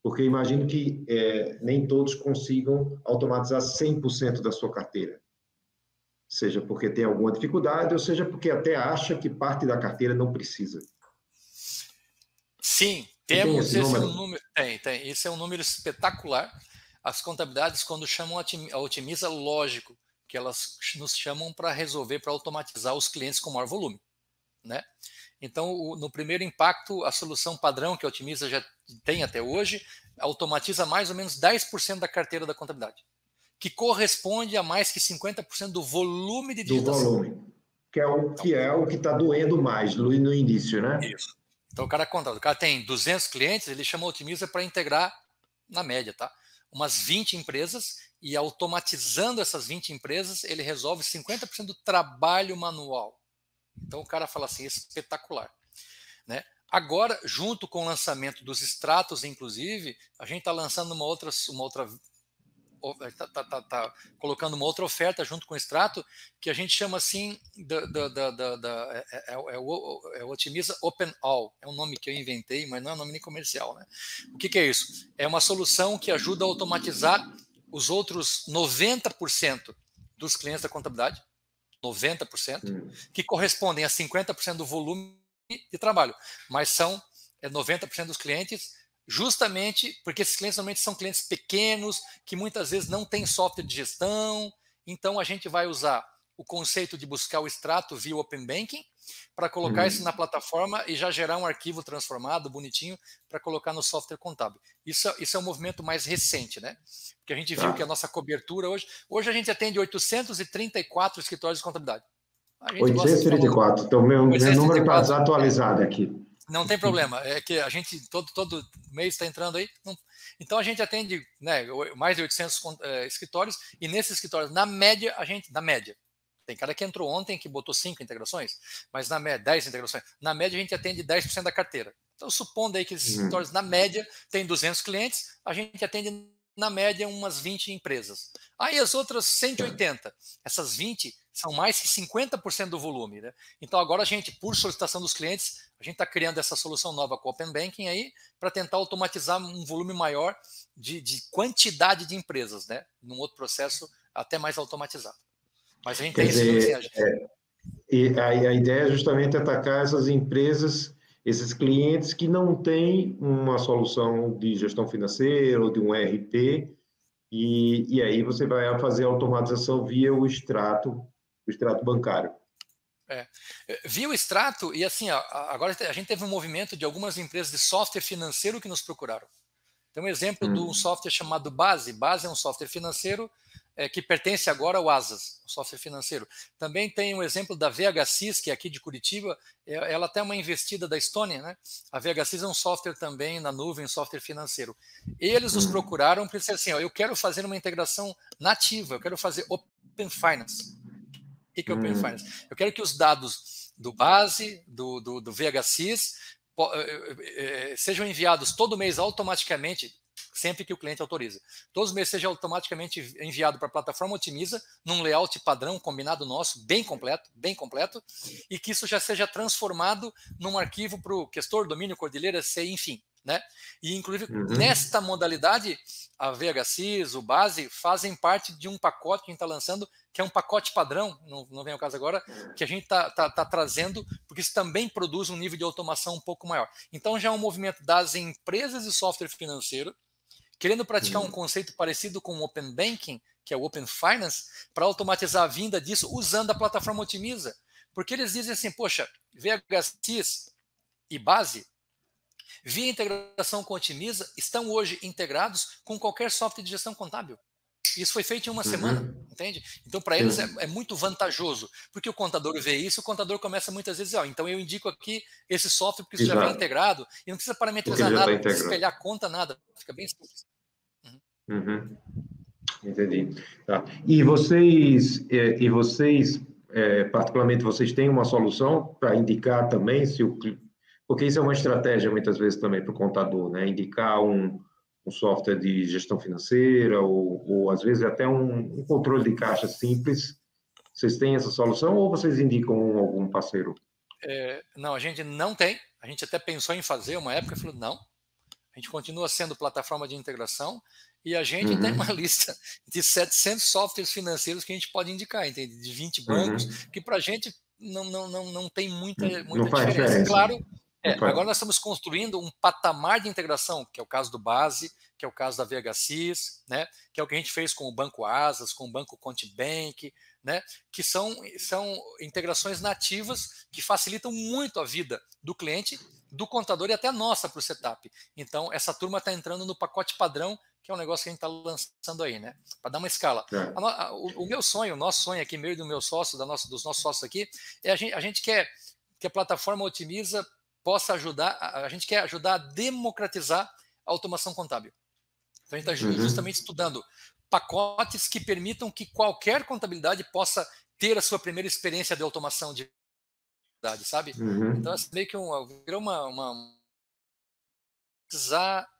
Speaker 1: Porque imagino que é, nem todos consigam automatizar 100% da sua carteira. Seja porque tem alguma dificuldade, ou seja porque até acha que parte da carteira não precisa.
Speaker 2: Sim, temos esse, esse é um número. Tem, tem. Esse é um número espetacular. As contabilidades, quando chamam a Otimiza, lógico que elas nos chamam para resolver, para automatizar os clientes com maior volume. Né? Então, o, no primeiro impacto, a solução padrão que a Otimiza já tem até hoje automatiza mais ou menos 10% da carteira da contabilidade, que corresponde a mais que 50% do volume de digitação. Do volume,
Speaker 1: que é o que é está doendo mais no início, né?
Speaker 2: Isso. Então o cara conta, o cara tem 200 clientes, ele chama a Otimiza para integrar, na média, tá? Umas 20 empresas e automatizando essas 20 empresas, ele resolve 50% do trabalho manual. Então o cara fala assim, espetacular. Né? Agora, junto com o lançamento dos extratos, inclusive, a gente está lançando uma outra, uma outra tá, tá, tá, colocando uma outra oferta junto com o extrato que a gente chama assim da, da, da, da é, é, é, o, é, o, Otimiza Open All. É um nome que eu inventei mas não é um nome nem comercial né? O que, que é isso? É uma solução que ajuda a automatizar os outros 90% dos clientes da contabilidade 90% hum. que correspondem a 50% do volume de trabalho mas são 90% dos clientes justamente porque esses clientes normalmente são clientes pequenos, que muitas vezes não têm software de gestão. Então a gente vai usar o conceito de buscar o extrato via Open Banking para colocar uhum. isso na plataforma e já gerar um arquivo transformado, bonitinho, para colocar no software contábil. Isso, isso é um movimento mais recente, né? Porque a gente viu tá. que a nossa cobertura hoje. Hoje a gente atende 834 escritórios de contabilidade.
Speaker 1: 834, então meu, meu número está desatualizado aqui.
Speaker 2: Não tem problema, é que a gente todo, todo mês está entrando aí. Não, então a gente atende né, mais de 800 é, escritórios e nesses escritórios, na média, a gente, na média, tem cara que entrou ontem que botou 5 integrações, mas na média, 10 integrações. Na média, a gente atende 10% da carteira. Então, supondo aí que esses uhum. escritórios, na média, tem 200 clientes, a gente atende, na média, umas 20 empresas. Aí as outras 180, essas 20 são mais que 50% do volume. Né? Então, agora a gente, por solicitação dos clientes, a gente está criando essa solução nova com o Open Banking aí para tentar automatizar um volume maior de, de, quantidade de empresas, né? Num outro processo até mais automatizado. Mas a gente Quer tem dizer,
Speaker 1: isso assim, é, e a, a ideia é justamente atacar essas empresas, esses clientes que não têm uma solução de gestão financeira ou de um ERP, e, e aí você vai fazer a automatização via o extrato, o extrato bancário.
Speaker 2: É. Vi o extrato e assim, agora a gente teve um movimento de algumas empresas de software financeiro que nos procuraram. Tem um exemplo hum. de um software chamado Base. Base é um software financeiro é, que pertence agora ao Asas, o software financeiro. Também tem um exemplo da VHSIS, que é aqui de Curitiba, é, ela tem uma investida da Estônia, né? A VHSIS é um software também na nuvem, um software financeiro. Eles nos procuraram para dizer assim, ó, eu quero fazer uma integração nativa, eu quero fazer Open Finance que, que é Open hum. Finance? Eu quero que os dados do base, do, do, do VHSIS, eh, eh, eh, sejam enviados todo mês automaticamente, sempre que o cliente autoriza. Todos os meses seja automaticamente enviado para a plataforma Otimiza, num layout padrão combinado nosso, bem completo, bem completo, e que isso já seja transformado num arquivo para o questor, domínio, cordilheira, C, enfim. Né? E, inclusive, uhum. nesta modalidade, a VHSIS, o Base, fazem parte de um pacote que a gente está lançando, que é um pacote padrão, não, não vem ao caso agora, que a gente está tá, tá trazendo, porque isso também produz um nível de automação um pouco maior. Então, já é um movimento das empresas de software financeiro, querendo praticar uhum. um conceito parecido com o Open Banking, que é o Open Finance, para automatizar a vinda disso usando a plataforma Otimiza. Porque eles dizem assim, poxa, VHSIS e Base via integração com Otimiza, estão hoje integrados com qualquer software de gestão contábil. Isso foi feito em uma uhum. semana, entende? Então, para eles é, é, muito vantajoso, porque o contador vê isso, o contador começa muitas vezes, ó, então eu indico aqui esse software porque isso já vem integrado e não precisa parametrizar nada, não precisa espelhar conta, nada. Fica bem simples.
Speaker 1: Uhum. Uhum. Entendi. Tá. E vocês, é, e vocês é, particularmente, vocês têm uma solução para indicar também se o porque isso é uma estratégia muitas vezes também para o contador, né? Indicar um, um software de gestão financeira ou, ou às vezes até um, um, controle de caixa simples. Vocês têm essa solução ou vocês indicam algum parceiro?
Speaker 2: É, não, a gente não tem. A gente até pensou em fazer uma época e falou não. A gente continua sendo plataforma de integração e a gente uhum. tem uma lista de 700 softwares financeiros que a gente pode indicar, entende? De 20 bancos, uhum. que para a gente não, não, não, não tem muita, muita diferença. diferença. Claro é, agora nós estamos construindo um patamar de integração, que é o caso do Base, que é o caso da VHSIS, né, que é o que a gente fez com o Banco Asas, com o Banco Contibank, né, que são, são integrações nativas que facilitam muito a vida do cliente, do contador e até nossa para o setup. Então, essa turma está entrando no pacote padrão, que é um negócio que a gente está lançando aí, né? Para dar uma escala. É. A, a, o, o, meu sonho, o nosso sonho aqui, meio do meu sócio, da nossa, dos nossos sócios aqui, é a gente, a gente quer que a plataforma otimiza possa ajudar, a gente quer ajudar a democratizar a automação contábil. Então, a gente está uhum. justamente estudando pacotes que permitam que qualquer contabilidade possa ter a sua primeira experiência de automação de verdade, sabe? Uhum. Então, é meio que um, virou uma, uma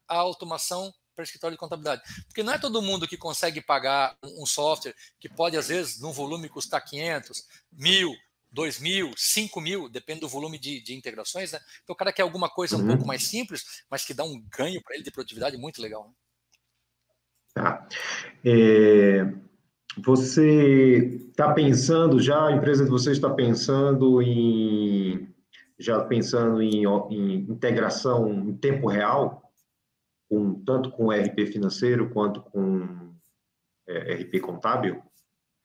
Speaker 2: a automação para escritório de contabilidade. Porque não é todo mundo que consegue pagar um software que pode, às vezes, num volume custar 500, mil, 2 mil, 5 mil, depende do volume de, de integrações, né? Então o cara quer alguma coisa um uhum. pouco mais simples, mas que dá um ganho para ele de produtividade muito legal. Né?
Speaker 1: Tá. É, você está pensando já, a empresa de vocês está pensando em já pensando em, em, integração em tempo real, com, tanto com RP financeiro quanto com é, RP contábil,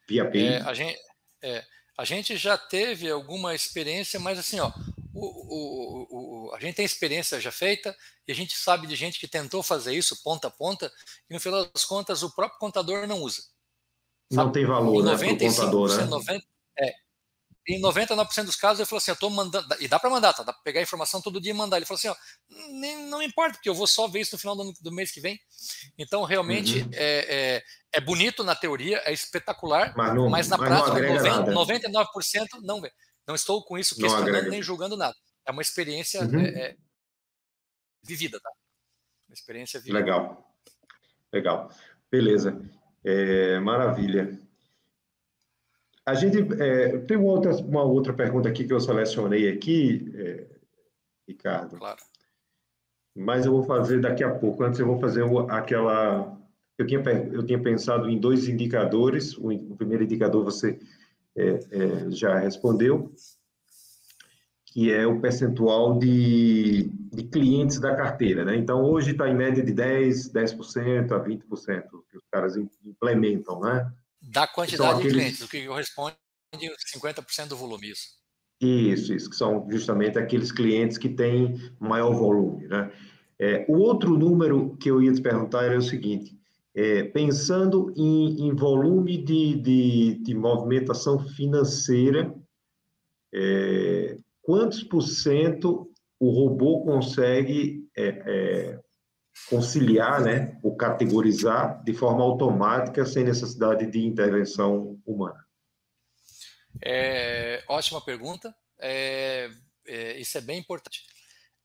Speaker 1: via API?
Speaker 2: É, a gente É, a gente já teve alguma experiência, mas assim, ó, o, o, o, a gente tem experiência já feita e a gente sabe de gente que tentou fazer isso ponta a ponta e no final das contas o próprio contador não usa.
Speaker 1: Sabe? Não tem valor, né,
Speaker 2: para contador, né? 90, é, em 99% dos casos, ele falou assim: eu estou mandando, e dá para mandar, tá? Dá para pegar a informação todo dia e mandar. Ele falou assim: ó, nem, não importa, porque eu vou só ver isso no final do, do mês que vem. Então, realmente, uhum. é, é, é, bonito na teoria, é espetacular, mas, não, mas na mas prática, 90, 99% não vê. Não estou com isso questionando nem julgando nada. É uma experiência uhum. é, é vivida, tá? Uma experiência vivida.
Speaker 1: Legal. Legal. Beleza. É, maravilha. A gente é, tem uma outra, uma outra pergunta aqui que eu selecionei aqui, é, Ricardo.
Speaker 2: Claro.
Speaker 1: Mas eu vou fazer daqui a pouco. Antes eu vou fazer aquela. Eu tinha, eu tinha pensado em dois indicadores. O, o primeiro indicador você é, é já respondeu, que é o percentual de, de clientes da carteira. Né? Então, hoje está em média de 10%, 10% a 20% que os caras implementam, né?
Speaker 2: Da quantidade aqueles... de clientes, o que corresponde a 50% do volume, isso.
Speaker 1: Isso, isso, que são justamente aqueles clientes que têm maior volume, né? É, o outro número que eu ia te perguntar era o seguinte, é, pensando em, em volume de, de, de, movimentação financeira, é, quantos por cento o robô consegue é, é, conciliar, né, ou categorizar de forma automática, sem necessidade de intervenção humana?
Speaker 2: É, ótima pergunta. É, é, isso é bem importante.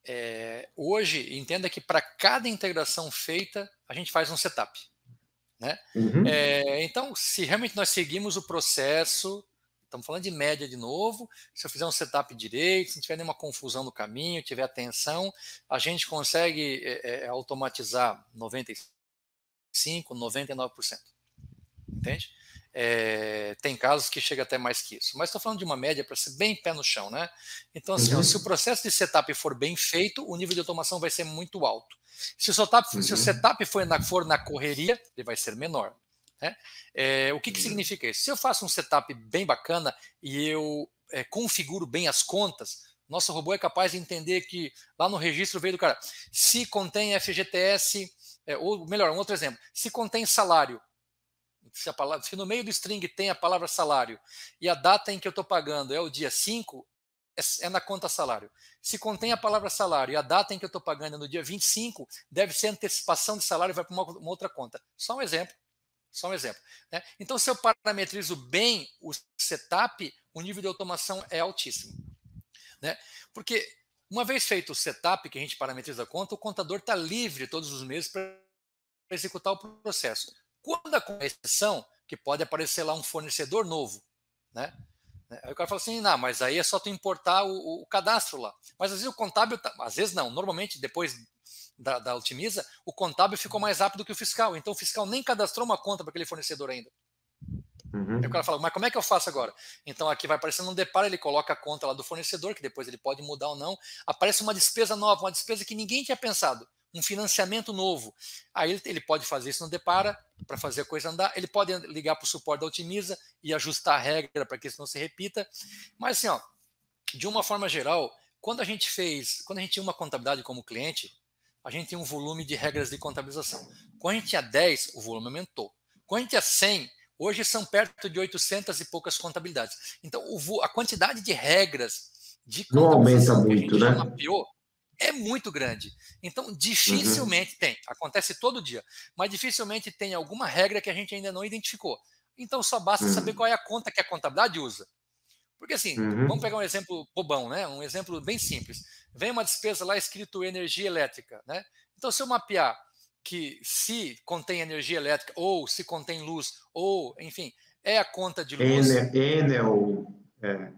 Speaker 2: É, hoje, entenda que para cada integração feita, a gente faz um setup. Né? Uhum. É, então, se realmente nós seguimos o processo Estamos falando de média de novo. Se eu fizer um setup direito, se não tiver nenhuma confusão no caminho, tiver atenção, a gente consegue é, é, automatizar 95%, 99%. Entende? É, tem casos que chega até mais que isso. Mas estou falando de uma média para ser bem pé no chão, né? Então, assim, uhum. se o processo de setup for bem feito, o nível de automação vai ser muito alto. Se o setup, uhum. se o uhum. setup for na, for na correria, ele vai ser menor. Né? É, o que, que uhum. significa isso? Se eu faço um setup bem bacana e eu é, configuro bem as contas, nosso robô é capaz de entender que lá no registro veio do cara, se contém FGTS, é, ou melhor, um outro exemplo, se contém salário, se, palavra, se, no meio do string tem a palavra salário e a data em que eu estou pagando é o dia 5, é, é, na conta salário. Se contém a palavra salário e a data em que eu estou pagando é no dia 25, deve ser antecipação de salário e vai para uma, uma outra conta. Só um exemplo. Só um exemplo. Né? Então, se eu parametrizo bem o setup, o nível de automação é altíssimo. Né? Porque, uma vez feito o setup, que a gente parametriza a conta, o contador está livre todos os meses para executar o processo. Quando a exceção, que pode aparecer lá um fornecedor novo, né? Aí o cara fala assim, não, mas aí é só tu importar o, o cadastro lá. Mas às vezes o contábil, tá, às vezes não, normalmente depois da, da Otimiza, o contábil ficou mais rápido que o fiscal. Então o fiscal nem cadastrou uma conta para aquele fornecedor ainda. Uhum. Aí o cara fala, mas como é que eu faço agora? Então aqui vai aparecendo um deparo, ele coloca a conta lá do fornecedor, que depois ele pode mudar ou não. Aparece uma despesa nova, uma despesa que ninguém tinha pensado, um financiamento novo. Aí ele, ele pode fazer isso no Depara, para fazer a coisa andar. Ele pode ligar para o suporte da Otimiza e ajustar a regra para que isso não se repita. Mas assim, ó, de uma forma geral, quando a gente fez, quando a gente tinha uma contabilidade como cliente, a gente tem um volume de regras de contabilização. Quando a gente tinha 10, o volume aumentou. Quando a gente tinha 100, hoje são perto de 800 e poucas contabilidades. Então, a quantidade de regras de
Speaker 1: contabilização Não aumenta muito, né?
Speaker 2: mapeou é muito grande. Então, dificilmente uhum. tem. Acontece todo dia. Mas dificilmente tem alguma regra que a gente ainda não identificou. Então, só basta uhum. saber qual é a conta que a contabilidade usa. Porque assim, uhum. vamos pegar um exemplo bobão, né? Um exemplo bem simples. Vem uma despesa lá escrito energia elétrica, né? Então, se eu mapear que se contém energia elétrica, ou se contém luz, ou, enfim, é a conta de luz.
Speaker 1: Enel, é,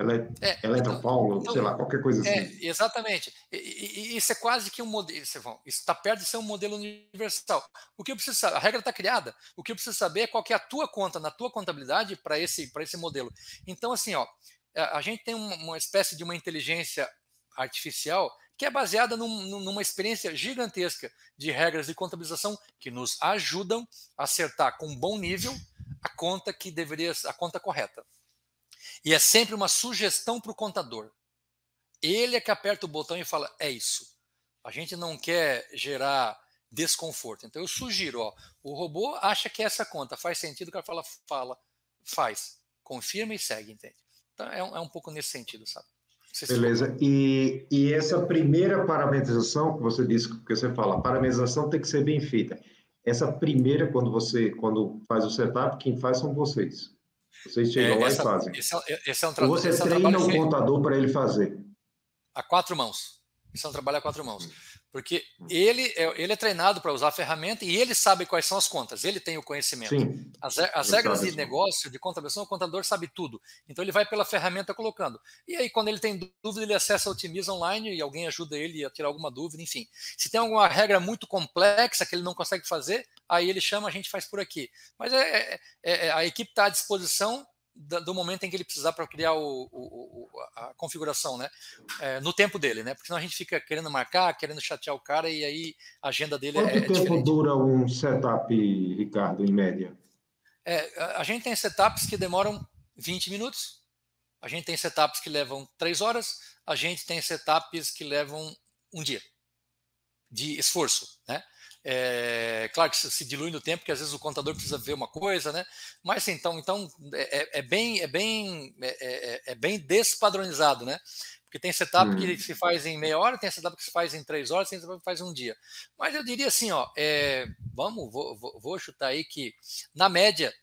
Speaker 1: ele, é, Eletropaulo, então, sei lá, qualquer coisa é,
Speaker 2: assim. Exatamente. E, e, isso é quase que um modelo. Isso está perto de ser um modelo universal. O que eu preciso saber, a regra está criada. O que eu preciso saber é qual é a tua conta na tua contabilidade para esse, esse modelo. Então, assim, ó, a gente tem uma espécie de uma inteligência artificial que é baseada num, numa experiência gigantesca de regras de contabilização que nos ajudam a acertar com bom nível a conta que deveria a conta correta. E é sempre uma sugestão para o contador. Ele é que aperta o botão e fala: é isso. A gente não quer gerar desconforto. Então eu sugiro, ó, o robô acha que essa conta faz sentido, o cara fala, fala, faz, confirma e segue, entende? Então é um, é um pouco nesse sentido, sabe?
Speaker 1: Beleza. E, e essa primeira parametrização que você disse, que você fala, a parametrização tem que ser bem feita. Essa primeira, quando você quando faz o setup, quem faz são vocês. Vocês chegam é, lá essa, e fazem. Esse é, esse é um Ou você treina é um o contador para ele fazer.
Speaker 2: A quatro mãos. Isso é um trabalho a quatro mãos. Porque ele é, ele é treinado para usar a ferramenta e ele sabe quais são as contas, ele tem o conhecimento. Sim, as, as regras de negócio, de contabilização, o contador sabe tudo. Então ele vai pela ferramenta colocando. E aí, quando ele tem dúvida, ele acessa a Otimiza online e alguém ajuda ele a tirar alguma dúvida, enfim. Se tem alguma regra muito complexa que ele não consegue fazer, aí ele chama, a gente faz por aqui. Mas é, é, é, é a equipe está à disposição do momento em que ele precisar para criar o, o, a configuração, né? É, no tempo dele, né? Porque senão a gente fica querendo marcar, querendo chatear o cara e aí a agenda dele
Speaker 1: Quanto
Speaker 2: é.
Speaker 1: Quanto tempo diferente. dura um setup, Ricardo, em média?
Speaker 2: É, a gente tem setups que demoram 20 minutos, a gente tem setups que levam 3 horas, a gente tem setups que levam um dia de esforço, né? É, claro que se dilui no tempo, porque às vezes o contador precisa ver uma coisa, né? Mas então, então é, é, é bem, é bem, é, é, é, bem despadronizado, né? Porque tem setup hum. que se faz em meia hora, tem setup que se faz em três horas, tem setup que faz em um dia. Mas eu diria assim, ó, é, vamos, vou, vou, vou, chutar aí que na média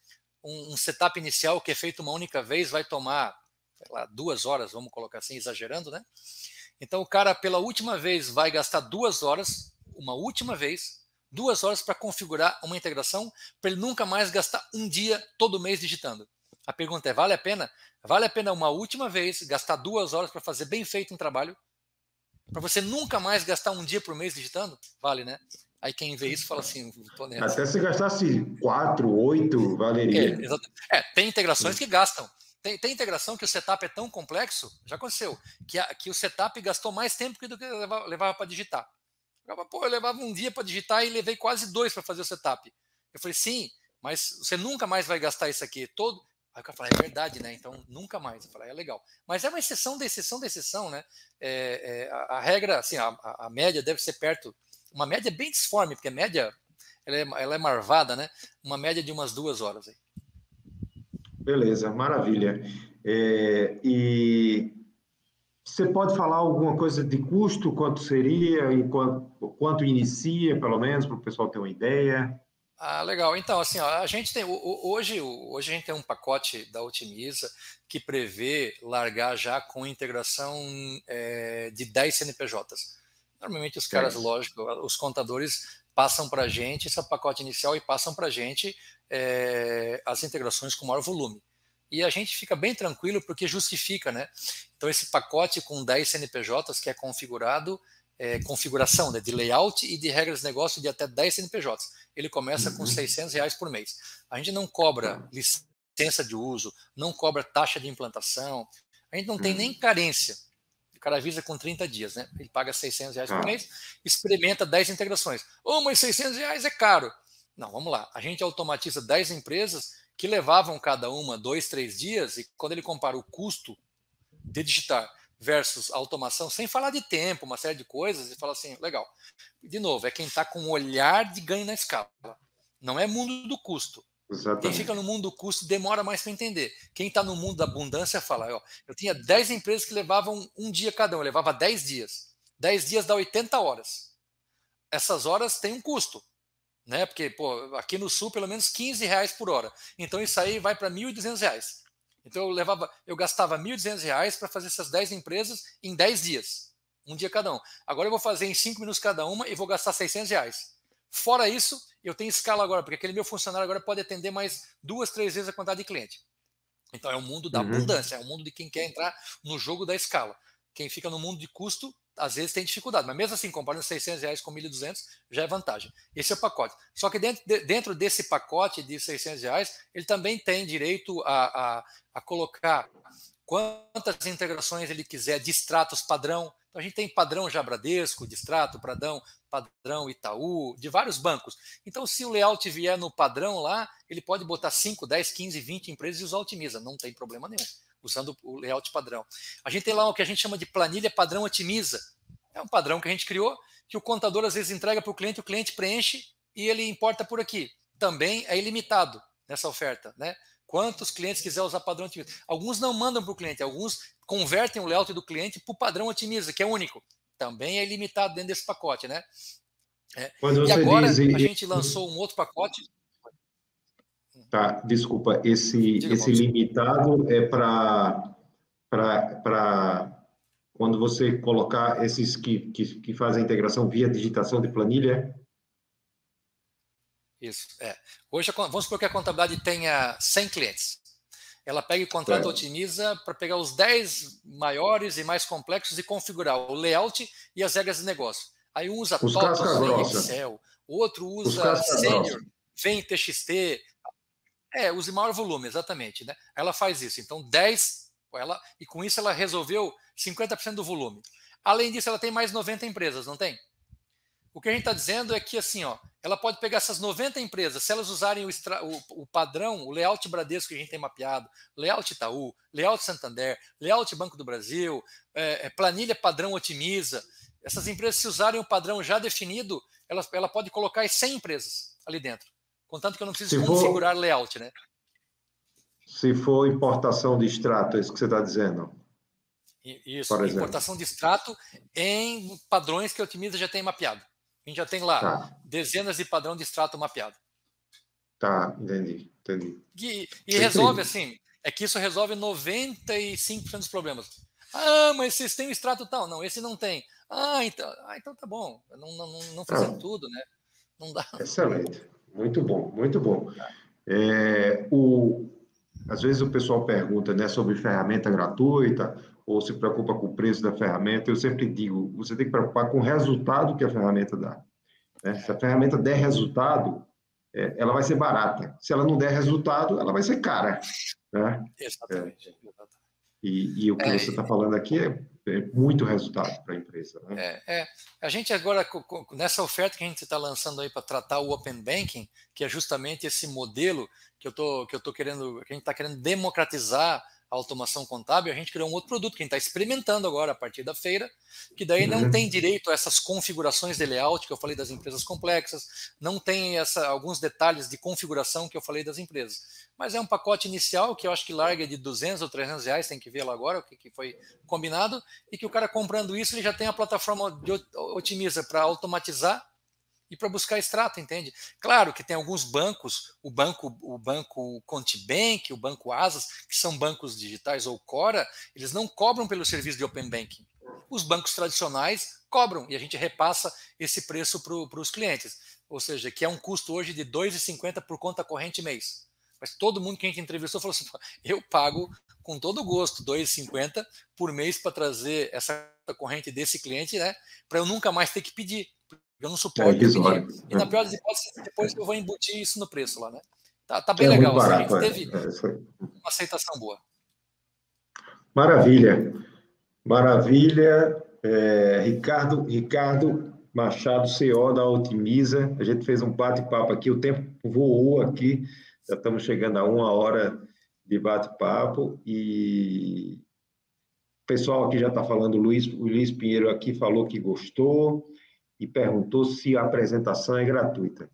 Speaker 2: um, um, setup inicial que é feito uma única vez vai tomar, sei lá, duas horas, vamos colocar assim, exagerando, né? Então o cara pela última vez vai gastar duas horas, uma última vez, duas horas para configurar uma integração para ele nunca mais gastar um dia todo mês digitando. A pergunta é: vale a pena? Vale a pena uma última vez gastar duas horas para fazer bem feito um trabalho? Para você nunca mais gastar um dia por mês digitando? Vale, né? Aí quem vê isso fala assim,
Speaker 1: Até se gastasse quatro, oito, valeria.
Speaker 2: É, é tem integrações que gastam. Tem, tem, integração que o setup é tão complexo, já aconteceu, que, a, que o setup gastou mais tempo do que levava, levava para digitar. Eu, pô, eu levava um dia para digitar e levei quase dois para fazer o setup. Eu falei, sim, mas você nunca mais vai gastar isso aqui todo. Aí o cara falou, é verdade, né? Então nunca mais. Eu falei, é legal. Mas é uma exceção da exceção da exceção, né? É, é, a, a, regra, assim, a, a, média deve ser perto. Uma média bem disforme, porque a média ela é, ela é marvada, né? Uma média de umas duas horas aí.
Speaker 1: Beleza, maravilha. É, e você pode falar alguma coisa de custo, quanto seria e quanto, quanto inicia, pelo menos, para o pessoal ter uma ideia?
Speaker 2: Ah, legal. Então, assim, ó, a gente tem hoje, hoje a gente tem um pacote da Otimiza que prevê largar já com integração é, de 10 CNPJs. Normalmente os caras, é. lógico, os contadores passam para a gente esse pacote inicial e passam para a gente é, as integrações com maior volume e a gente fica bem tranquilo porque justifica, né? Então, esse pacote com 10 CNPJs que é configurado, é, configuração né, de layout e de regras de negócio de até 10 CNPJs. Ele começa uhum. com 600 reais por mês. A gente não cobra licença de uso, não cobra taxa de implantação, a gente não uhum. tem nem carência. O cara avisa com 30 dias, né? Ele paga 600 reais por ah. mês, experimenta 10 integrações. Oh, mas 600 reais é caro. Não, vamos lá. A gente automatiza 10 empresas que levavam cada uma dois, três dias, e quando ele compara o custo de digitar versus automação, sem falar de tempo, uma série de coisas, ele fala assim, legal. De novo, é quem está com um olhar de ganho na escala. Não é mundo do custo. Exatamente. Quem fica no mundo do custo demora mais para entender. Quem está no mundo da abundância fala, ó, eu tinha 10 empresas que levavam um dia cada um, eu levava 10 dias. 10 dias dá 80 horas. Essas horas têm um custo né? Porque pô, aqui no sul pelo menos 15 reais por hora. Então isso aí vai para 1.200 reais. Então eu levava, eu gastava 1.200 reais para fazer essas 10 empresas em 10 dias, um dia cada um. Agora eu vou fazer em 5 minutos cada uma e vou gastar 600 reais. Fora isso, eu tenho escala agora, porque aquele meu funcionário agora pode atender mais duas, três vezes a quantidade de cliente. Então é o mundo da uhum. abundância, é o mundo de quem quer entrar no jogo da escala. Quem fica no mundo de custo às vezes tem dificuldade, mas mesmo assim, comparando 600 reais com 1.200, já é vantagem. Esse é o pacote. Só que dentro, de, dentro desse pacote de 600 reais, ele também tem direito a, a, a, colocar quantas integrações ele quiser de extratos padrão. Então, a gente tem padrão já Bradesco, de extrato, padrão, padrão Itaú, de vários bancos. Então, se o layout vier no padrão lá, ele pode botar 5, 10, 15, 20 empresas e usar Otimiza, não tem problema nenhum. Usando o layout padrão. A gente tem lá o que a gente chama de planilha padrão otimiza. É um padrão que a gente criou, que o contador às vezes entrega para o cliente, o cliente preenche e ele importa por aqui. Também é ilimitado nessa oferta, né? Quantos clientes quiser usar padrão otimiza? Alguns não mandam para o cliente, alguns convertem o layout do cliente para o padrão otimiza, que é único. Também é ilimitado dentro desse pacote, né? É. e agora diz, a gente lançou um outro pacote.
Speaker 1: Tá, desculpa, esse, esse limitado é para quando você colocar esses que, que, que fazem a integração via digitação de planilha?
Speaker 2: Isso, é. Hoje, vamos supor que a contabilidade tenha 100 clientes. Ela pega e contrata, é. otimiza para pegar os 10 maiores e mais complexos e configurar o layout e as regras de negócio. Aí um usa TOTOS, vem Excel, o outro usa Senior, vem TXT. É, use maior volume, exatamente. Né? Ela faz isso. Então, 10, ela, e com isso ela resolveu 50% do volume. Além disso, ela tem mais 90 empresas, não tem? O que a gente está dizendo é que assim, ó, ela pode pegar essas 90 empresas, se elas usarem o, extra, o, o, padrão, o layout Bradesco que a gente tem mapeado, layout Itaú, layout Santander, layout Banco do Brasil, é, é, planilha padrão otimiza, essas empresas, se usarem o padrão já definido, ela, ela pode colocar as 100 empresas ali dentro. Contanto que eu não preciso se configurar for, layout, né?
Speaker 1: Se for importação de extrato, é isso que você está dizendo.
Speaker 2: Isso, importação de extrato em padrões que a Otimiza já tem mapeado. A gente já tem lá tá. dezenas de padrão de extrato mapeado.
Speaker 1: Tá, entendi, entendi.
Speaker 2: E, e resolve assim, é que isso resolve 95% dos problemas. Ah, mas vocês têm um extrato tal. Não, esse não tem. Ah, então, ah, então tá bom. Não, não, não fazer ah, tudo, né? Não dá.
Speaker 1: Excelente. Muito bom, muito bom. É, o, às vezes o pessoal pergunta né, sobre ferramenta gratuita ou se preocupa com o preço da ferramenta, eu sempre digo, você tem que preocupar com o resultado que a ferramenta dá. Né? Se a ferramenta der resultado, é, ela vai ser barata. Se ela não der resultado, ela vai ser cara. Né? Exatamente. É. E, e, o que é, você está falando aqui é, é, muito resultado para a empresa. Né?
Speaker 2: É, é, a gente agora, nessa oferta que a gente está lançando aí para tratar o Open Banking, que é justamente esse modelo que eu tô, que eu tô querendo, que a gente está querendo democratizar automação contábil, a gente criou um outro produto que a gente está experimentando agora a partir da feira, que daí não uhum. tem direito a essas configurações de layout que eu falei das empresas complexas, não tem essa, alguns detalhes de configuração que eu falei das empresas. Mas é um pacote inicial que eu acho que larga de 200 ou 300 reais, tem que ver lá agora o que, que foi combinado, e que o cara comprando isso, ele já tem a plataforma de otimiza para automatizar e para buscar extrato, entende? Claro que tem alguns bancos, o banco, o banco Contibank, o banco Asas, que são bancos digitais ou Cora, eles não cobram pelo serviço de Open Banking. Os bancos tradicionais cobram e a gente repassa esse preço para os clientes. Ou seja, que é um custo hoje de R$ 2,50 por conta corrente mês. Mas todo mundo que a gente entrevistou falou assim: eu pago com todo gosto R$ 2,50 por mês para trazer essa corrente desse cliente, né? Para eu nunca mais ter que pedir. Eu não suporto. É e na pior das hipóteses, depois eu vou embutir isso no preço lá, né? Tá, tá bem é legal. Barato, assim, a gente é. teve é, uma aceitação boa.
Speaker 1: Maravilha. Maravilha. É, Ricardo, Ricardo Machado, CEO da Otimiza. A gente fez um bate-papo aqui, o tempo voou aqui, já estamos chegando a uma hora de bate-papo e o pessoal aqui já está falando, o Luiz, o Luiz Pinheiro aqui falou que gostou e perguntou se a apresentação é gratuita.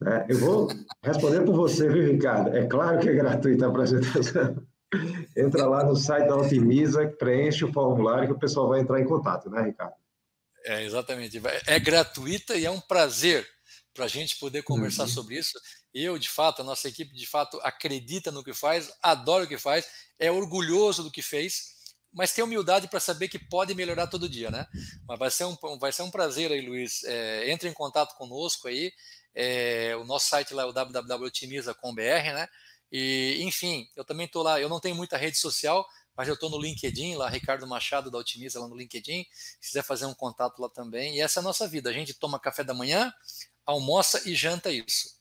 Speaker 1: Né? Eu vou responder por você, viu, Ricardo? É claro que é gratuita a apresentação. Entra lá no site da Otimiza, preenche o formulário que o pessoal vai entrar em contato, né, Ricardo?
Speaker 2: É, exatamente. É gratuita e é um prazer para a gente poder conversar uhum. sobre isso. Eu, de fato, a nossa equipe, de fato, acredita no que faz, adora o que faz, é orgulhoso do que fez mas tem humildade para saber que pode melhorar todo dia, né? Mas vai ser um, vai ser um prazer aí, Luiz. É, entre em contato conosco aí. É, o nosso site lá é o www.otimiza.com.br, né? E, enfim, eu também estou lá. Eu não tenho muita rede social, mas eu estou no LinkedIn, lá, Ricardo Machado da Otimiza, lá no LinkedIn. Se quiser fazer um contato lá também. E essa é a nossa vida. A gente toma café da manhã, almoça e janta isso.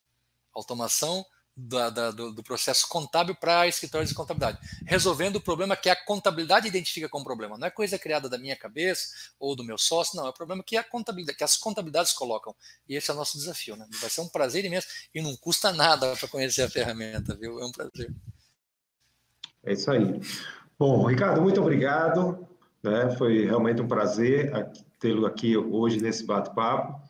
Speaker 2: Automação da, da, do, do, processo contábil para escritórios de contabilidade, resolvendo o problema que a contabilidade identifica como problema. Não é coisa criada da minha cabeça ou do meu sócio, não, é o problema que a contabilidade, que as contabilidades colocam. E esse é o nosso desafio, né? Vai ser um prazer imenso e não custa nada para conhecer a ferramenta, viu? É um prazer.
Speaker 1: É isso aí. Bom, Ricardo, muito obrigado. Né? Foi realmente um prazer tê-lo aqui hoje nesse bate-papo.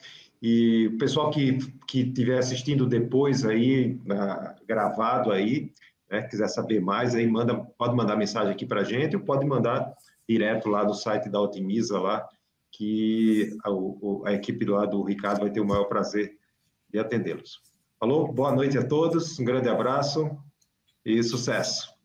Speaker 1: E o pessoal que que estiver assistindo depois aí, na, gravado aí, né, quiser saber mais, aí manda, pode mandar mensagem aqui para gente, ou pode mandar direto lá do site da Otimiza lá, que a, a equipe do Ricardo vai ter o maior prazer de atendê-los. Falou? Boa noite a todos, um grande abraço e sucesso.